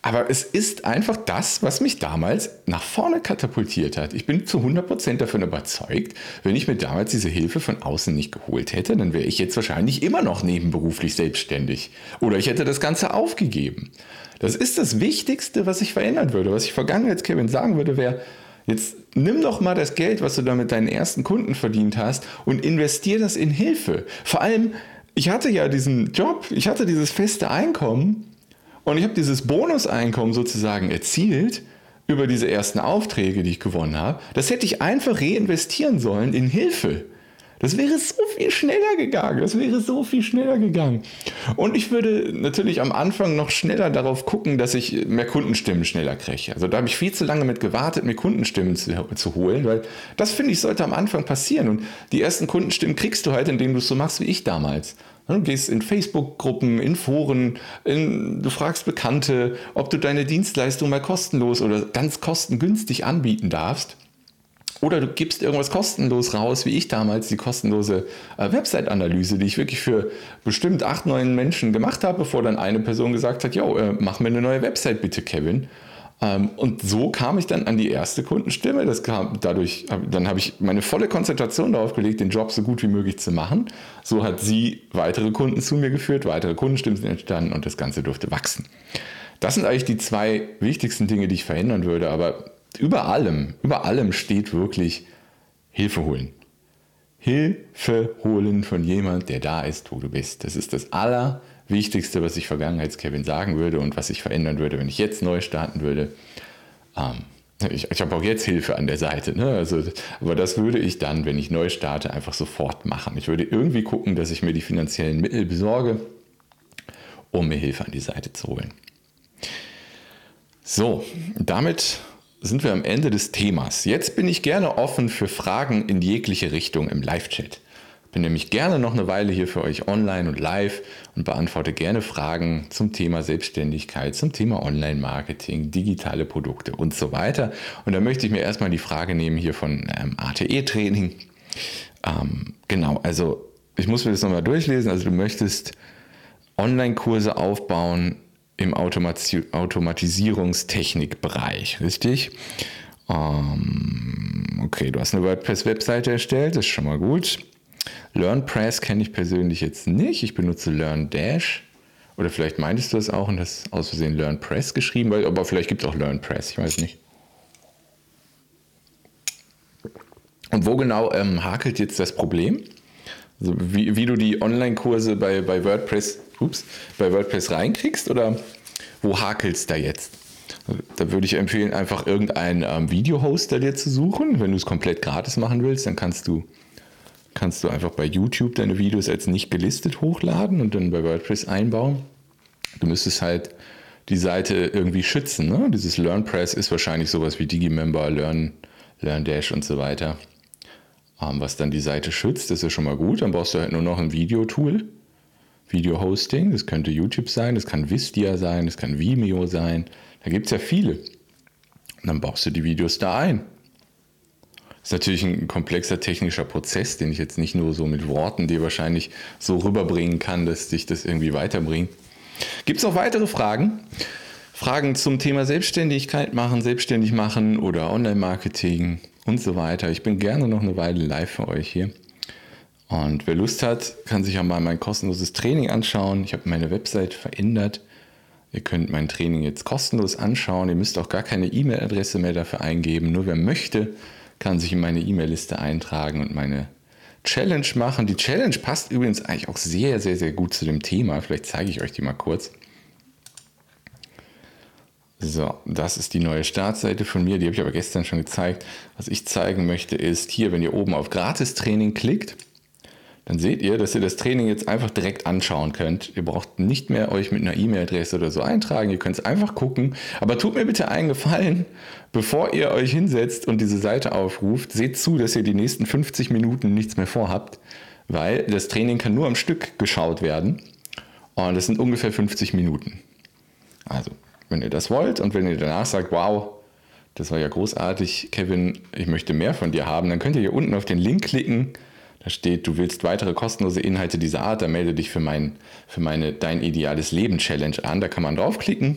Aber es ist einfach das, was mich damals nach vorne katapultiert hat. Ich bin zu 100% davon überzeugt, wenn ich mir damals diese Hilfe von außen nicht geholt hätte, dann wäre ich jetzt wahrscheinlich immer noch nebenberuflich selbstständig. Oder ich hätte das Ganze aufgegeben. Das ist das Wichtigste, was ich verändern würde. Was ich Vergangenheits-Kevin sagen würde, wäre, jetzt nimm doch mal das Geld, was du da mit deinen ersten Kunden verdient hast und investier das in Hilfe. Vor allem, ich hatte ja diesen Job, ich hatte dieses feste Einkommen und ich habe dieses Bonuseinkommen sozusagen erzielt über diese ersten Aufträge, die ich gewonnen habe. Das hätte ich einfach reinvestieren sollen in Hilfe. Das wäre so viel schneller gegangen. Das wäre so viel schneller gegangen. Und ich würde natürlich am Anfang noch schneller darauf gucken, dass ich mehr Kundenstimmen schneller kriege. Also da habe ich viel zu lange mit gewartet, mir Kundenstimmen zu, zu holen, weil das finde ich sollte am Anfang passieren. Und die ersten Kundenstimmen kriegst du halt, indem du es so machst wie ich damals. Du gehst in Facebook-Gruppen, in Foren, in, du fragst Bekannte, ob du deine Dienstleistung mal kostenlos oder ganz kostengünstig anbieten darfst. Oder du gibst irgendwas kostenlos raus, wie ich damals, die kostenlose äh, Website-Analyse, die ich wirklich für bestimmt acht, neun Menschen gemacht habe, bevor dann eine Person gesagt hat, jo, äh, mach mir eine neue Website bitte, Kevin. Ähm, und so kam ich dann an die erste Kundenstimme. Das kam dadurch, dann habe ich meine volle Konzentration darauf gelegt, den Job so gut wie möglich zu machen. So hat sie weitere Kunden zu mir geführt, weitere Kundenstimmen sind entstanden und das Ganze durfte wachsen. Das sind eigentlich die zwei wichtigsten Dinge, die ich verändern würde. Aber über allem, über allem steht wirklich Hilfe holen. Hilfe holen von jemand, der da ist, wo du bist. Das ist das aller Wichtigste, was ich Vergangenheits-Kevin sagen würde und was ich verändern würde, wenn ich jetzt neu starten würde. Ähm, ich, ich habe auch jetzt Hilfe an der Seite, ne? also, aber das würde ich dann, wenn ich neu starte, einfach sofort machen. Ich würde irgendwie gucken, dass ich mir die finanziellen Mittel besorge, um mir Hilfe an die Seite zu holen. So, damit sind wir am Ende des Themas. Jetzt bin ich gerne offen für Fragen in jegliche Richtung im Live-Chat. Bin nämlich gerne noch eine Weile hier für euch online und live und beantworte gerne Fragen zum Thema Selbstständigkeit, zum Thema Online-Marketing, digitale Produkte und so weiter. Und da möchte ich mir erstmal die Frage nehmen hier von ähm, ATE-Training. Ähm, genau, also ich muss mir das nochmal durchlesen. Also du möchtest Online-Kurse aufbauen im Automati Automatisierungstechnikbereich, richtig? Ähm, okay, du hast eine WordPress-Webseite erstellt, das ist schon mal gut. LearnPress kenne ich persönlich jetzt nicht. Ich benutze LearnDash. Oder vielleicht meintest du das auch und hast aus Versehen LearnPress geschrieben, weil, aber vielleicht gibt es auch LearnPress, ich weiß nicht. Und wo genau ähm, hakelt jetzt das Problem? Also wie, wie du die Online-Kurse bei, bei WordPress, ups, bei WordPress reinkriegst oder wo hakelst da jetzt? Da würde ich empfehlen, einfach irgendeinen ähm, Video-Hoster dir zu suchen. Wenn du es komplett gratis machen willst, dann kannst du, kannst du einfach bei YouTube deine Videos als nicht gelistet hochladen und dann bei WordPress einbauen. Du müsstest halt die Seite irgendwie schützen. Ne? Dieses LearnPress ist wahrscheinlich sowas wie Digimember, Learn, LearnDash und so weiter. Was dann die Seite schützt, das ist schon mal gut. Dann brauchst du halt nur noch ein Videotool. Video-Hosting, das könnte YouTube sein, das kann Vistia sein, das kann Vimeo sein. Da gibt es ja viele. Und dann baust du die Videos da ein. Das ist natürlich ein komplexer technischer Prozess, den ich jetzt nicht nur so mit Worten dir wahrscheinlich so rüberbringen kann, dass dich das irgendwie weiterbringt. Gibt es noch weitere Fragen? Fragen zum Thema Selbstständigkeit machen, selbstständig machen oder Online-Marketing und so weiter. Ich bin gerne noch eine Weile live für euch hier. Und wer Lust hat, kann sich auch mal mein kostenloses Training anschauen. Ich habe meine Website verändert. Ihr könnt mein Training jetzt kostenlos anschauen. Ihr müsst auch gar keine E-Mail-Adresse mehr dafür eingeben. Nur wer möchte, kann sich in meine E-Mail-Liste eintragen und meine Challenge machen. Die Challenge passt übrigens eigentlich auch sehr, sehr, sehr gut zu dem Thema. Vielleicht zeige ich euch die mal kurz. So, das ist die neue Startseite von mir. Die habe ich aber gestern schon gezeigt. Was ich zeigen möchte ist hier, wenn ihr oben auf Gratis-Training klickt, dann seht ihr, dass ihr das Training jetzt einfach direkt anschauen könnt. Ihr braucht nicht mehr euch mit einer E-Mail-Adresse oder so eintragen. Ihr könnt es einfach gucken. Aber tut mir bitte einen Gefallen, bevor ihr euch hinsetzt und diese Seite aufruft, seht zu, dass ihr die nächsten 50 Minuten nichts mehr vorhabt, weil das Training kann nur am Stück geschaut werden. Und das sind ungefähr 50 Minuten. Also, wenn ihr das wollt und wenn ihr danach sagt, wow, das war ja großartig, Kevin, ich möchte mehr von dir haben, dann könnt ihr hier unten auf den Link klicken da steht, du willst weitere kostenlose Inhalte dieser Art, da melde dich für, mein, für meine Dein ideales Leben Challenge an. Da kann man draufklicken.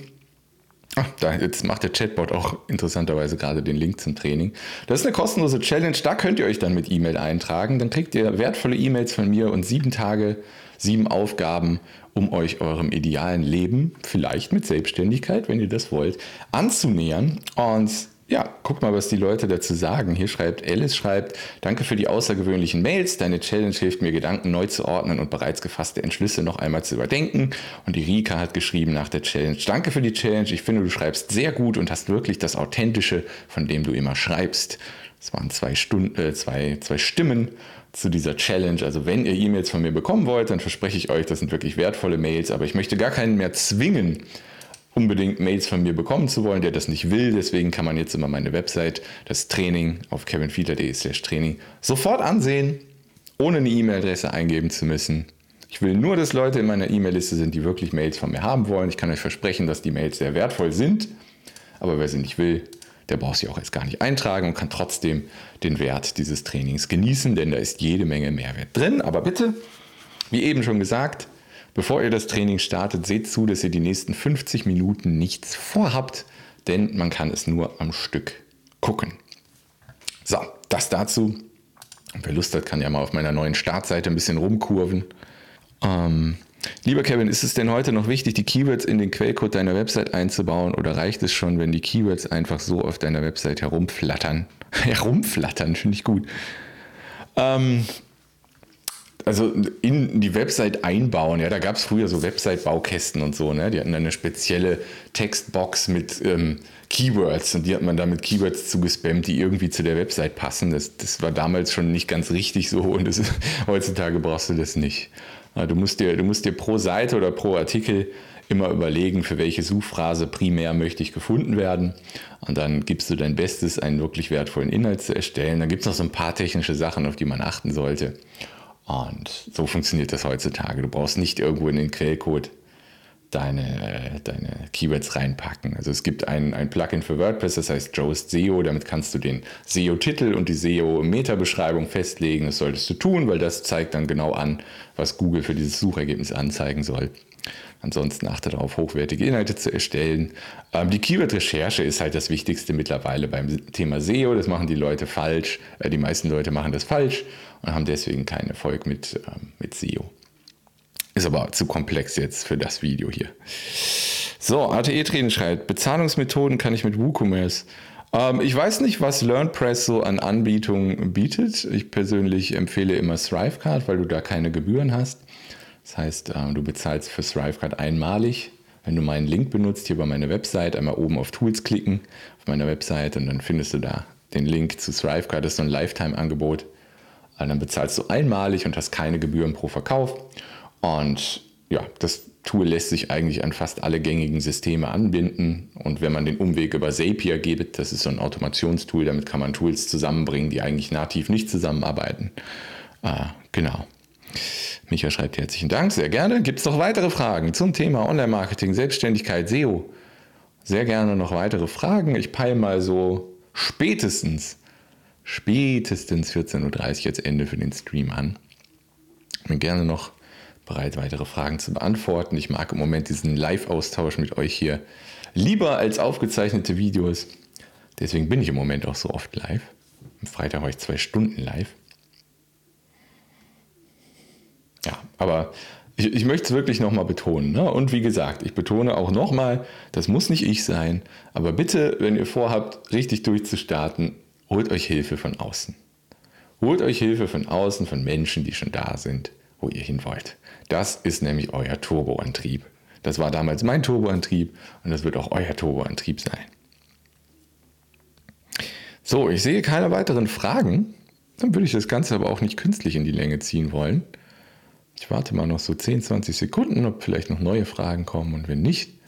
Ach, da, jetzt macht der Chatbot auch interessanterweise gerade den Link zum Training. Das ist eine kostenlose Challenge, da könnt ihr euch dann mit E-Mail eintragen. Dann kriegt ihr wertvolle E-Mails von mir und sieben Tage, sieben Aufgaben, um euch eurem idealen Leben, vielleicht mit Selbstständigkeit, wenn ihr das wollt, anzunähern. Und ja, guck mal, was die Leute dazu sagen. Hier schreibt Alice, schreibt, danke für die außergewöhnlichen Mails. Deine Challenge hilft mir, Gedanken neu zu ordnen und bereits gefasste Entschlüsse noch einmal zu überdenken. Und die Rika hat geschrieben nach der Challenge, danke für die Challenge. Ich finde, du schreibst sehr gut und hast wirklich das Authentische, von dem du immer schreibst. Es waren zwei, Stunden, äh, zwei, zwei Stimmen zu dieser Challenge. Also wenn ihr E-Mails von mir bekommen wollt, dann verspreche ich euch, das sind wirklich wertvolle Mails. Aber ich möchte gar keinen mehr zwingen, unbedingt Mails von mir bekommen zu wollen, der das nicht will. Deswegen kann man jetzt immer meine Website, das Training auf kevinfiedler.de Training sofort ansehen, ohne eine E-Mail-Adresse eingeben zu müssen. Ich will nur, dass Leute in meiner E-Mail-Liste sind, die wirklich Mails von mir haben wollen. Ich kann euch versprechen, dass die Mails sehr wertvoll sind. Aber wer sie nicht will, der braucht sie auch jetzt gar nicht eintragen und kann trotzdem den Wert dieses Trainings genießen, denn da ist jede Menge Mehrwert drin. Aber bitte, wie eben schon gesagt, Bevor ihr das Training startet, seht zu, dass ihr die nächsten 50 Minuten nichts vorhabt, denn man kann es nur am Stück gucken. So, das dazu. wer Lust hat, kann ja mal auf meiner neuen Startseite ein bisschen rumkurven. Ähm, lieber Kevin, ist es denn heute noch wichtig, die Keywords in den Quellcode deiner Website einzubauen oder reicht es schon, wenn die Keywords einfach so auf deiner Website herumflattern? *laughs* herumflattern, finde ich gut. Ähm, also in die Website einbauen. Ja, da gab es früher so Website-Baukästen und so. Ne? Die hatten eine spezielle Textbox mit ähm, Keywords und die hat man da mit Keywords zugespammt, die irgendwie zu der Website passen. Das, das war damals schon nicht ganz richtig so und das, *laughs* heutzutage brauchst du das nicht. Du musst, dir, du musst dir pro Seite oder pro Artikel immer überlegen, für welche Suchphrase primär möchte ich gefunden werden. Und dann gibst du dein Bestes, einen wirklich wertvollen Inhalt zu erstellen. Dann gibt es noch so ein paar technische Sachen, auf die man achten sollte. Und so funktioniert das heutzutage. Du brauchst nicht irgendwo in den Quellcode deine, deine Keywords reinpacken. Also es gibt ein, ein Plugin für WordPress, das heißt Joe's SEO. Damit kannst du den SEO-Titel und die SEO-Meta-Beschreibung festlegen. Das solltest du tun, weil das zeigt dann genau an, was Google für dieses Suchergebnis anzeigen soll. Ansonsten achte darauf, hochwertige Inhalte zu erstellen. Ähm, die Keyword-Recherche ist halt das Wichtigste mittlerweile beim Thema SEO. Das machen die Leute falsch. Äh, die meisten Leute machen das falsch und haben deswegen keinen Erfolg mit, ähm, mit SEO. Ist aber zu komplex jetzt für das Video hier. So, ATE-Training schreibt, Bezahlungsmethoden kann ich mit WooCommerce. Ähm, ich weiß nicht, was LearnPress so an Anbietungen bietet. Ich persönlich empfehle immer Thrivecard, weil du da keine Gebühren hast. Das heißt, äh, du bezahlst für Thrivecard einmalig. Wenn du meinen Link benutzt, hier bei meiner Website, einmal oben auf Tools klicken auf meiner Website und dann findest du da den Link zu Thrivecard. Das ist so ein Lifetime-Angebot. Dann bezahlst du einmalig und hast keine Gebühren pro Verkauf. Und ja, das Tool lässt sich eigentlich an fast alle gängigen Systeme anbinden. Und wenn man den Umweg über Zapier geht, das ist so ein Automationstool, damit kann man Tools zusammenbringen, die eigentlich nativ nicht zusammenarbeiten. Äh, genau. Micha schreibt herzlichen Dank, sehr gerne. Gibt es noch weitere Fragen zum Thema Online-Marketing, Selbstständigkeit, SEO? Sehr gerne noch weitere Fragen. Ich peile mal so spätestens, spätestens 14.30 Uhr jetzt Ende für den Stream an. Gerne noch bereit, weitere Fragen zu beantworten. Ich mag im Moment diesen Live-Austausch mit euch hier lieber als aufgezeichnete Videos. Deswegen bin ich im Moment auch so oft live. Am Freitag war ich zwei Stunden live. Ja, aber ich, ich möchte es wirklich nochmal betonen. Ne? Und wie gesagt, ich betone auch nochmal, das muss nicht ich sein, aber bitte, wenn ihr vorhabt, richtig durchzustarten, holt euch Hilfe von außen. Holt euch Hilfe von außen, von Menschen, die schon da sind, wo ihr hin wollt. Das ist nämlich euer Turboantrieb. Das war damals mein Turboantrieb und das wird auch euer Turboantrieb sein. So, ich sehe keine weiteren Fragen. Dann würde ich das Ganze aber auch nicht künstlich in die Länge ziehen wollen. Ich warte mal noch so 10, 20 Sekunden, ob vielleicht noch neue Fragen kommen und wenn nicht,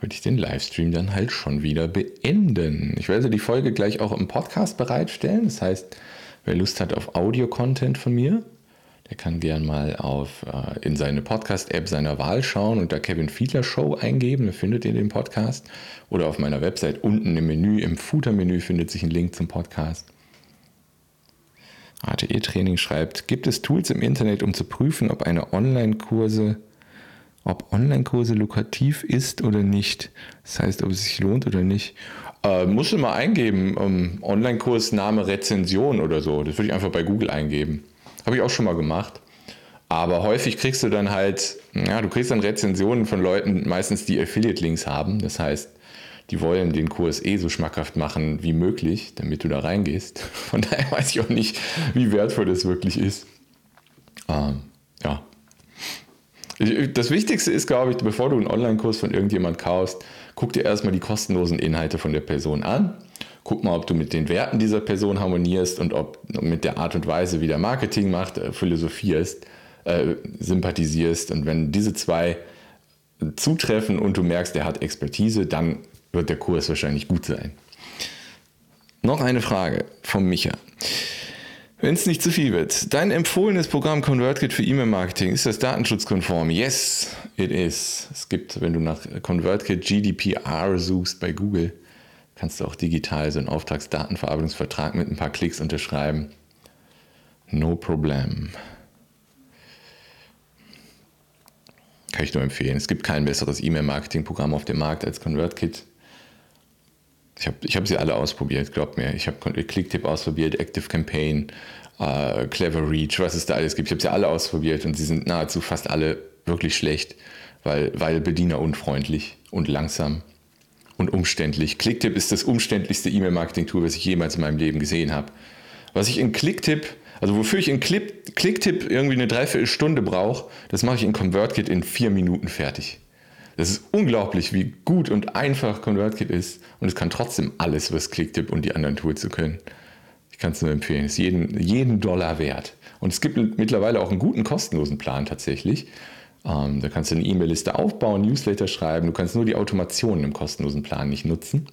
würde ich den Livestream dann halt schon wieder beenden. Ich werde die Folge gleich auch im Podcast bereitstellen. Das heißt, wer Lust hat auf Audio-Content von mir, der kann gern mal auf, äh, in seine Podcast-App seiner Wahl schauen und da Kevin Fiedler Show eingeben, da findet ihr den Podcast. Oder auf meiner Website unten im Menü, im Footer-Menü findet sich ein Link zum Podcast. ATE-Training schreibt, gibt es Tools im Internet, um zu prüfen, ob eine Online-Kurse, ob Online-Kurse lukrativ ist oder nicht? Das heißt, ob es sich lohnt oder nicht. Äh, musst du mal eingeben, um, ähm, Online-Kurs Name Rezension oder so. Das würde ich einfach bei Google eingeben. Habe ich auch schon mal gemacht. Aber häufig kriegst du dann halt, ja, du kriegst dann Rezensionen von Leuten, meistens die Affiliate-Links haben. Das heißt, die wollen den Kurs eh so schmackhaft machen wie möglich, damit du da reingehst. *laughs* Von daher weiß ich auch nicht, wie wertvoll das wirklich ist. Ähm, ja. Das Wichtigste ist, glaube ich, bevor du einen Online-Kurs von irgendjemand kaufst, guck dir erstmal die kostenlosen Inhalte von der Person an guck mal, ob du mit den Werten dieser Person harmonierst und ob mit der Art und Weise, wie der Marketing macht, äh, philosophierst, äh, sympathisierst. Und wenn diese zwei zutreffen und du merkst, er hat Expertise, dann wird der Kurs wahrscheinlich gut sein. Noch eine Frage von Micha. Wenn es nicht zu viel wird, dein empfohlenes Programm ConvertKit für E-Mail-Marketing, ist das datenschutzkonform? Yes, it is. Es gibt, wenn du nach ConvertKit GDPR suchst bei Google, kannst du auch digital so einen Auftragsdatenverarbeitungsvertrag mit ein paar Klicks unterschreiben. No problem. Kann ich nur empfehlen. Es gibt kein besseres E-Mail-Marketing-Programm auf dem Markt als ConvertKit. Ich habe ich hab sie alle ausprobiert, glaubt mir. Ich habe Clicktip ausprobiert, Active Campaign, äh, Clever Reach, was es da alles gibt. Ich habe sie alle ausprobiert und sie sind nahezu fast alle wirklich schlecht, weil, weil bedienerunfreundlich und langsam und umständlich. Clicktip ist das umständlichste E-Mail-Marketing-Tool, was ich jemals in meinem Leben gesehen habe. Was ich in Clicktip, also wofür ich in Clicktip irgendwie eine Dreiviertelstunde brauche, das mache ich in ConvertKit in vier Minuten fertig. Das ist unglaublich, wie gut und einfach ConvertKit ist und es kann trotzdem alles, was Clicktip und die anderen Tools so können. Ich kann es nur empfehlen, es ist jeden, jeden Dollar wert. Und es gibt mittlerweile auch einen guten kostenlosen Plan tatsächlich. Ähm, da kannst du eine E-Mail-Liste aufbauen, Newsletter schreiben. Du kannst nur die Automationen im kostenlosen Plan nicht nutzen.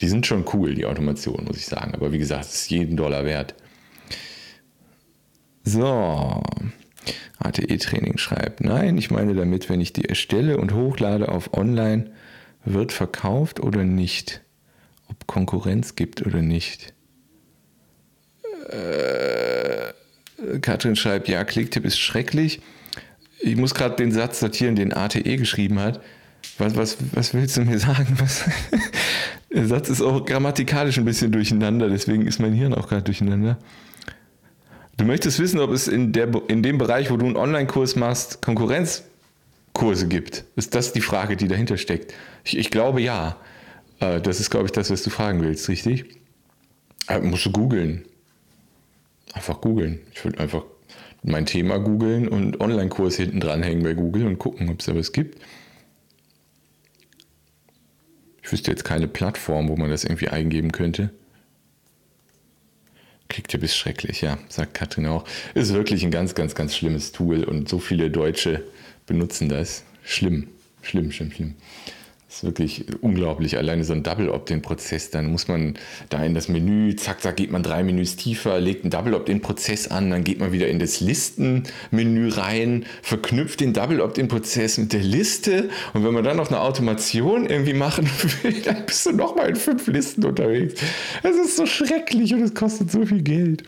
Die sind schon cool, die Automationen, muss ich sagen. Aber wie gesagt, es ist jeden Dollar wert. So. ATE-Training schreibt, nein, ich meine damit, wenn ich die erstelle und hochlade auf Online, wird verkauft oder nicht? Ob Konkurrenz gibt oder nicht? Äh, Katrin schreibt, ja, Clicktip ist schrecklich ich muss gerade den Satz sortieren, den ATE geschrieben hat. Was, was, was willst du mir sagen? *laughs* Was? Der Satz ist auch grammatikalisch ein bisschen durcheinander, deswegen ist mein Hirn auch gerade durcheinander. Du möchtest wissen, ob es in, der, in dem Bereich, wo du einen Online-Kurs machst, Konkurrenzkurse gibt. Ist das die Frage, die dahinter steckt? Ich, ich glaube ja. Äh, das ist, glaube ich, das, was du fragen willst, richtig? Aber äh, musst du googeln. Einfach googeln. Ich würde einfach mein Thema googeln und Online-Kurs hinten dranhängen bei Google und gucken, ob es da was gibt. Ich wüsste jetzt keine Plattform, wo man das irgendwie eingeben könnte. Klickt ja bis schrecklich, ja, sagt Katrin auch. Ist wirklich ein ganz, ganz, ganz schlimmes Tool und so viele Deutsche benutzen das. Schlimm, schlimm, schlimm, schlimm. Das ist wirklich unglaublich. Alleine so ein Double-Opt-in-Prozess, dann muss man da in das Menü, zack, zack, geht man drei Menüs tiefer, legt einen Double-Opt-in-Prozess an, dann geht man wieder in das Listenmenü rein, verknüpft den Double-Opt-in-Prozess mit der Liste und wenn man dann noch eine Automation irgendwie machen *laughs* will, dann bist du nochmal in fünf Listen unterwegs. Das ist so schrecklich und es kostet so viel Geld.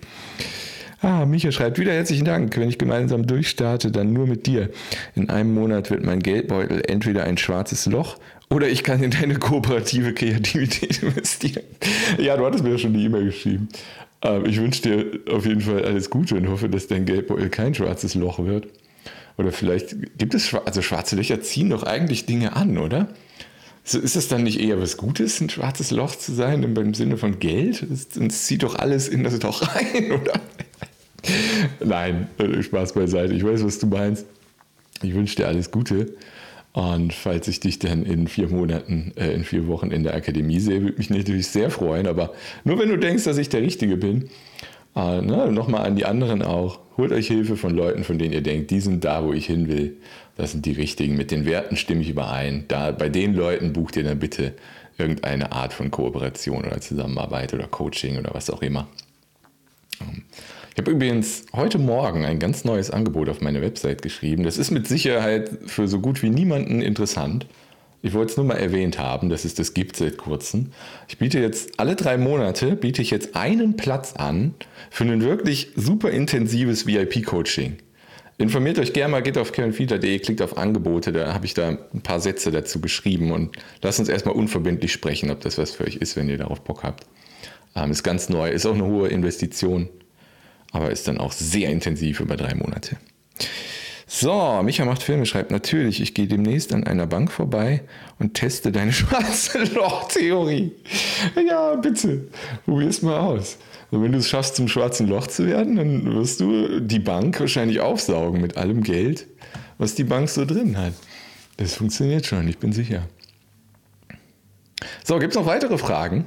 Ah, Micha schreibt wieder herzlichen Dank. Wenn ich gemeinsam durchstarte, dann nur mit dir. In einem Monat wird mein Geldbeutel entweder ein schwarzes Loch oder ich kann in deine kooperative Kreativität *laughs* investieren. Ja, du hattest mir ja schon die E-Mail geschrieben. Ähm, ich wünsche dir auf jeden Fall alles Gute und hoffe, dass dein Geldbeutel kein schwarzes Loch wird. Oder vielleicht gibt es, also schwarze Löcher ziehen doch eigentlich Dinge an, oder? ist es dann nicht eher was Gutes, ein schwarzes Loch zu sein, im Sinne von Geld? Es zieht doch alles in das Loch *laughs* rein, oder? Nein, äh, Spaß beiseite. Ich weiß, was du meinst. Ich wünsche dir alles Gute. Und falls ich dich dann in vier Monaten, äh, in vier Wochen in der Akademie sehe, würde mich natürlich sehr freuen. Aber nur wenn du denkst, dass ich der Richtige bin, äh, ne, nochmal an die anderen auch. Holt euch Hilfe von Leuten, von denen ihr denkt, die sind da, wo ich hin will. Das sind die richtigen. Mit den Werten stimme ich überein. Da, bei den Leuten bucht ihr dann bitte irgendeine Art von Kooperation oder Zusammenarbeit oder Coaching oder was auch immer. Ich habe übrigens heute Morgen ein ganz neues Angebot auf meine Website geschrieben. Das ist mit Sicherheit für so gut wie niemanden interessant. Ich wollte es nur mal erwähnt haben, dass es das gibt seit kurzem. Ich biete jetzt alle drei Monate biete ich jetzt einen Platz an für ein wirklich super intensives VIP-Coaching. Informiert euch gerne mal, geht auf kevinfieder.de, klickt auf Angebote, da habe ich da ein paar Sätze dazu geschrieben und lasst uns erstmal unverbindlich sprechen, ob das was für euch ist, wenn ihr darauf Bock habt. Ähm, ist ganz neu, ist auch eine hohe Investition aber ist dann auch sehr intensiv über drei Monate. So, Micha macht Filme, schreibt natürlich, ich gehe demnächst an einer Bank vorbei und teste deine *laughs* schwarze Loch-Theorie. Ja, bitte, probier es mal aus. Und wenn du es schaffst, zum schwarzen Loch zu werden, dann wirst du die Bank wahrscheinlich aufsaugen mit allem Geld, was die Bank so drin hat. Das funktioniert schon, ich bin sicher. So, gibt es noch weitere Fragen?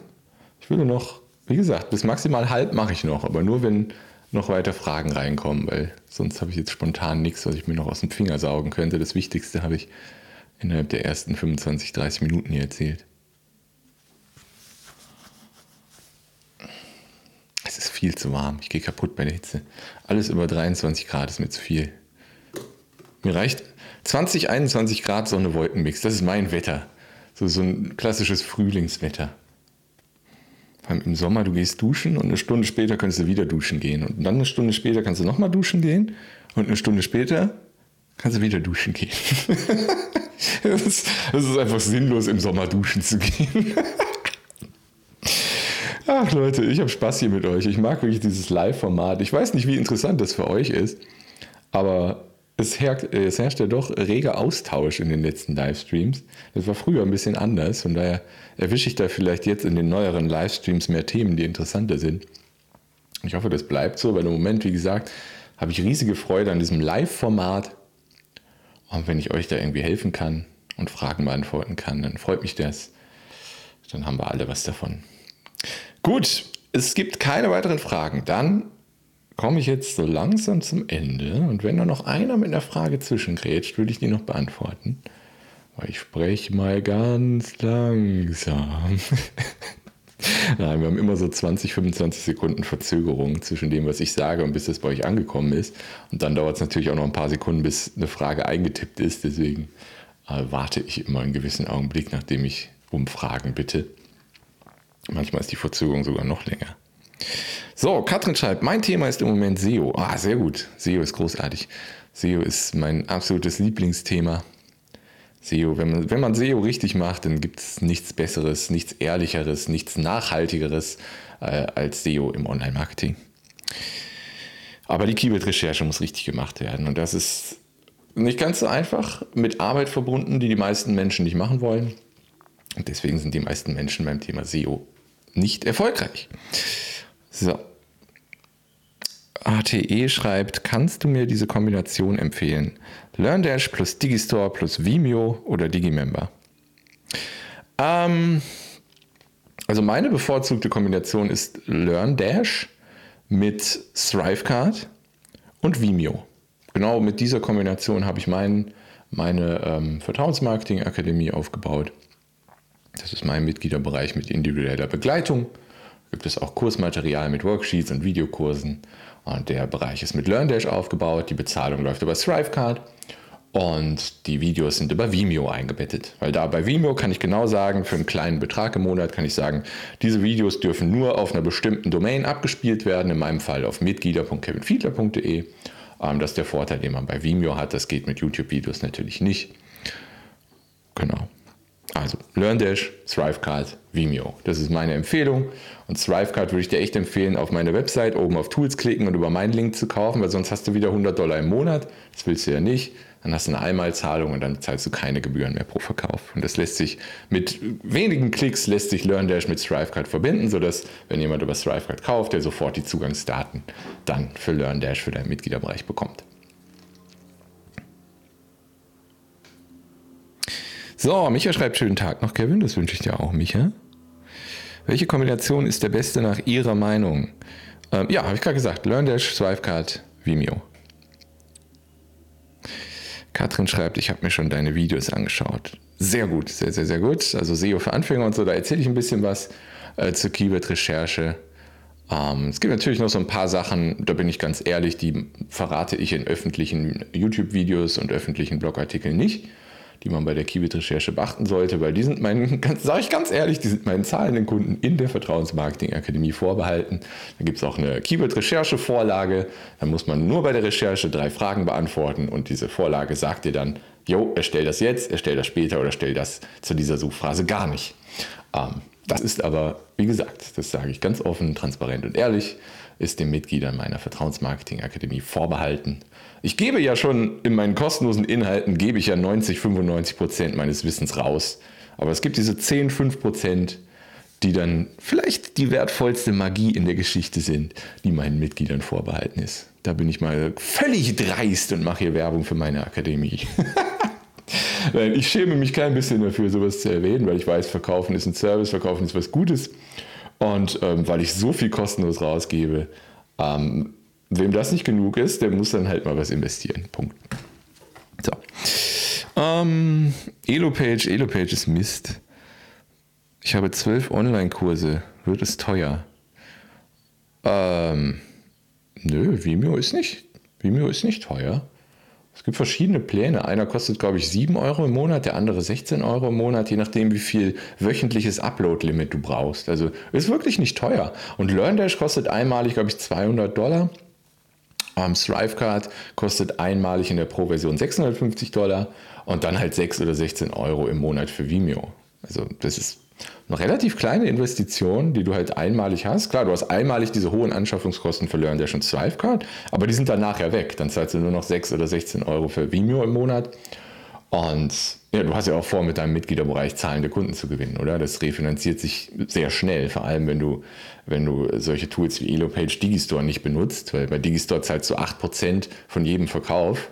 Ich würde noch, wie gesagt, bis maximal halb mache ich noch, aber nur wenn noch weiter Fragen reinkommen, weil sonst habe ich jetzt spontan nichts, was ich mir noch aus dem Finger saugen könnte. Das Wichtigste habe ich innerhalb der ersten 25, 30 Minuten hier erzählt. Es ist viel zu warm. Ich gehe kaputt bei der Hitze. Alles über 23 Grad ist mir zu viel. Mir reicht 20, 21 Grad Sonne-Wolkenmix. Das ist mein Wetter. So, so ein klassisches Frühlingswetter im Sommer, du gehst duschen und eine Stunde später kannst du wieder duschen gehen. Und dann eine Stunde später kannst du nochmal duschen gehen. Und eine Stunde später kannst du wieder duschen gehen. *laughs* das, ist, ist einfach sinnlos, im Sommer duschen zu gehen. *laughs* Ach Leute, ich habe Spaß hier mit euch. Ich mag wirklich dieses Live-Format. Ich weiß nicht, wie interessant das für euch ist, aber es herrscht, es herrscht ja doch reger Austausch in den letzten Livestreams. Das war früher ein bisschen anders, von daher erwische ich da vielleicht jetzt in den neueren Livestreams mehr Themen, die interessanter sind. Ich hoffe, das bleibt so, weil im Moment, wie gesagt, habe ich riesige Freude an diesem Live-Format. Und wenn ich euch da irgendwie helfen kann und Fragen beantworten kann, dann freut mich das. Dann haben wir alle was davon. Gut, es gibt keine weiteren Fragen. Dann komme ich jetzt so langsam zum Ende und wenn da noch einer mit einer Frage zwischengrätscht, würde ich die noch beantworten. Weil ich spreche mal ganz langsam. *laughs* Nein, wir haben immer so 20, 25 Sekunden Verzögerung zwischen dem, was ich sage und bis das bei euch angekommen ist. Und dann dauert es natürlich auch noch ein paar Sekunden, bis eine Frage eingetippt ist. Deswegen äh, warte ich immer einen gewissen Augenblick, nachdem ich um Fragen bitte. Manchmal ist die Verzögerung sogar noch länger. So, Katrin schreibt, mein Thema ist im Moment SEO. Ah, sehr gut. SEO ist großartig. SEO ist mein absolutes Lieblingsthema. SEO, wenn man, wenn man SEO richtig macht, dann gibt es nichts Besseres, nichts Ehrlicheres, nichts Nachhaltigeres äh, als SEO im Online-Marketing. Aber die Keyword-Recherche muss richtig gemacht werden. Und das ist nicht ganz so einfach, mit Arbeit verbunden, die die meisten Menschen nicht machen wollen. Und deswegen sind die meisten Menschen beim Thema SEO nicht erfolgreich. So. ATE schreibt, kannst du mir diese Kombination empfehlen? LearnDash plus Digistore plus Vimeo oder Digimember? Ähm, also meine bevorzugte Kombination ist LearnDash mit Thrivecard und Vimeo. Genau mit dieser Kombination habe ich mein, meine ähm, Vertrauensmarketing-Akademie aufgebaut. Das ist mein Mitgliederbereich mit individueller Begleitung. Gibt es auch Kursmaterial mit Worksheets und Videokursen. Und der Bereich ist mit LearnDash aufgebaut. Die Bezahlung läuft über Thrivecard. Und die Videos sind über Vimeo eingebettet. Weil da bei Vimeo kann ich genau sagen, für einen kleinen Betrag im Monat kann ich sagen, diese Videos dürfen nur auf einer bestimmten Domain abgespielt werden, in meinem Fall auf mitglieder.kevinfiedler.de. Ähm, das ist der Vorteil, den man bei Vimeo hat. Das geht mit YouTube-Videos natürlich nicht. Genau. Also LearnDash, Thrivecard, Vimeo. Das ist meine Empfehlung. Und Thrivecard würde ich dir echt empfehlen, auf meine Website oben auf Tools klicken und über meinen Link zu kaufen, weil sonst hast du wieder 100 Dollar im Monat. Das willst du ja nicht dann hast du eine Einmalzahlung und dann zahlst du keine Gebühren mehr pro Verkauf. Und das lässt sich mit wenigen Klicks lässt sich LearnDash mit Thrivecard verbinden, sodass, wenn jemand über Thrivecard kauft, der sofort die Zugangsdaten dann für LearnDash für deinen Mitgliederbereich bekommt. So, Micha schreibt schönen Tag noch, Kevin. Das wünsche ich dir auch, Micha. Welche Kombination ist der beste nach Ihrer Meinung? Ähm, ja, habe ich gerade gesagt. LearnDash, Thrivecard, Vimeo. Katrin schreibt, ich habe mir schon deine Videos angeschaut. Sehr gut, sehr, sehr, sehr gut. Also SEO für Anfänger und so, da erzähle ich ein bisschen was äh, zur Keyword-Recherche. Ähm, es gibt natürlich noch so ein paar Sachen, da bin ich ganz ehrlich, die verrate ich in öffentlichen YouTube-Videos und öffentlichen Blogartikeln nicht die man bei der Keyword-Recherche beachten sollte, weil die sind meinen, *laughs* sage ich ganz ehrlich, die sind meinen zahlenden Kunden in der Vertrauensmarketing-Akademie vorbehalten. Da gibt es auch eine Keyword-Recherche-Vorlage. Da muss man nur bei der Recherche drei Fragen beantworten und diese Vorlage sagt dir dann, jo, erstell das jetzt, erstell das später oder stell das zu dieser Suchphrase gar nicht. Ähm, das ist aber, wie gesagt, das sage ich ganz offen, transparent und ehrlich, ist den Mitgliedern meiner Vertrauensmarketing Akademie vorbehalten. Ich gebe ja schon in meinen kostenlosen Inhalten, gebe ich ja 90, 95 Prozent meines Wissens raus. Aber es gibt diese 10, 5 Prozent, die dann vielleicht die wertvollste Magie in der Geschichte sind, die meinen Mitgliedern vorbehalten ist. Da bin ich mal völlig dreist und mache hier Werbung für meine Akademie. *laughs* ich schäme mich kein bisschen dafür, sowas zu erwähnen, weil ich weiß, Verkaufen ist ein Service, Verkaufen ist was Gutes. Und ähm, weil ich so viel kostenlos rausgebe, ähm, wem das nicht genug ist, der muss dann halt mal was investieren. Punkt. So. Ähm, Elopage, Elopage ist Mist. Ich habe zwölf Online-Kurse. Wird es teuer? Ähm, nö, Vimeo ist nicht. Vimeo ist nicht teuer. Es gibt verschiedene Pläne. Einer kostet, glaube ich, 7 Euro im Monat, der andere 16 Euro im Monat, je nachdem, wie viel wöchentliches Upload-Limit du brauchst. Also ist wirklich nicht teuer. Und LearnDash kostet einmalig, glaube ich, 200 Dollar. Ähm, Thrivecard kostet einmalig in der Pro-Version 650 Dollar und dann halt 6 oder 16 Euro im Monat für Vimeo. Also das ist eine relativ kleine Investition, die du halt einmalig hast. Klar, du hast einmalig diese hohen Anschaffungskosten für LearnDash und Thrivecard, aber die sind dann nachher weg. Dann zahlst du nur noch 6 oder 16 Euro für Vimeo im Monat. Und ja, du hast ja auch vor, mit deinem Mitgliederbereich zahlende Kunden zu gewinnen, oder? Das refinanziert sich sehr schnell, vor allem wenn du, wenn du solche Tools wie Elopage Digistore nicht benutzt, weil bei Digistore zahlst du 8% von jedem Verkauf.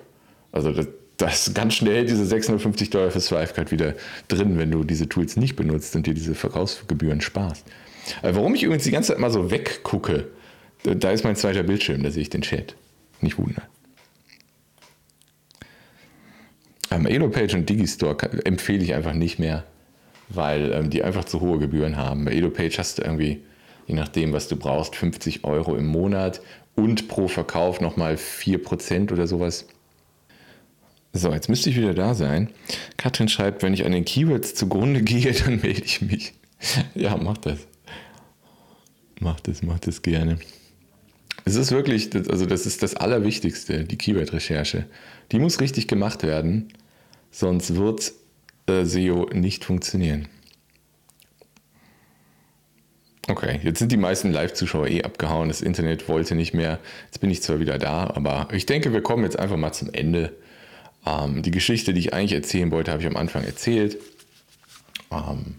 Also das, das ganz schnell diese 650 Dollar für Thrivecard wieder drin, wenn du diese Tools nicht benutzt und dir diese Verkaufsgebühren sparst. Äh, warum ich übrigens die ganze Zeit mal so weggucke, da ist mein zweiter Bildschirm, da sehe ich den Chat. Nicht wundern. Ähm, Elopage und Digistore empfehle ich einfach nicht mehr, weil ähm, die einfach zu hohe Gebühren haben. Bei Elopage hast du irgendwie, je nachdem, was du brauchst, 50 Euro im Monat und pro Verkauf nochmal 4% oder sowas. So, jetzt müsste ich wieder da sein. Katrin schreibt, wenn ich an den Keywords zugrunde gehe, *laughs* dann melde ich mich. ja, mach das. Mach das, mach das gerne. Es ist wirklich, also das ist das Allerwichtigste, die Keyword-Recherche. Die muss richtig gemacht werden, sonst wird äh, SEO nicht funktionieren. Okay, jetzt sind die meisten Live-Zuschauer eh abgehauen. Das Internet wollte nicht mehr. Jetzt bin ich zwar wieder da, aber ich denke, wir kommen jetzt einfach mal zum Ende. Ähm, die Geschichte, die ich eigentlich erzählen wollte, habe ich am Anfang erzählt. Ähm,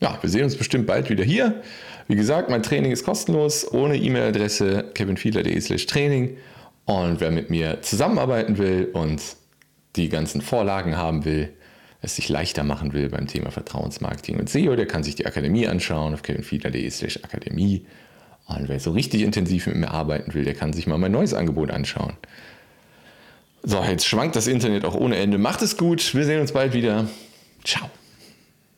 ja, wir sehen uns bestimmt bald wieder hier. Wie gesagt, mein Training ist kostenlos, ohne E-Mail-Adresse kevinfiedler.de slash Training. Und wer mit mir zusammenarbeiten will und die ganzen Vorlagen haben will, es sich leichter machen will beim Thema Vertrauensmarketing und SEO, der kann sich die Akademie anschauen auf kevinfiedler.de slash Akademie. Und wer so richtig intensiv mit mir arbeiten will, der kann sich mal mein neues Angebot anschauen. So, jetzt schwankt das Internet auch ohne Ende. Macht es gut. Wir sehen uns bald wieder. Ciao.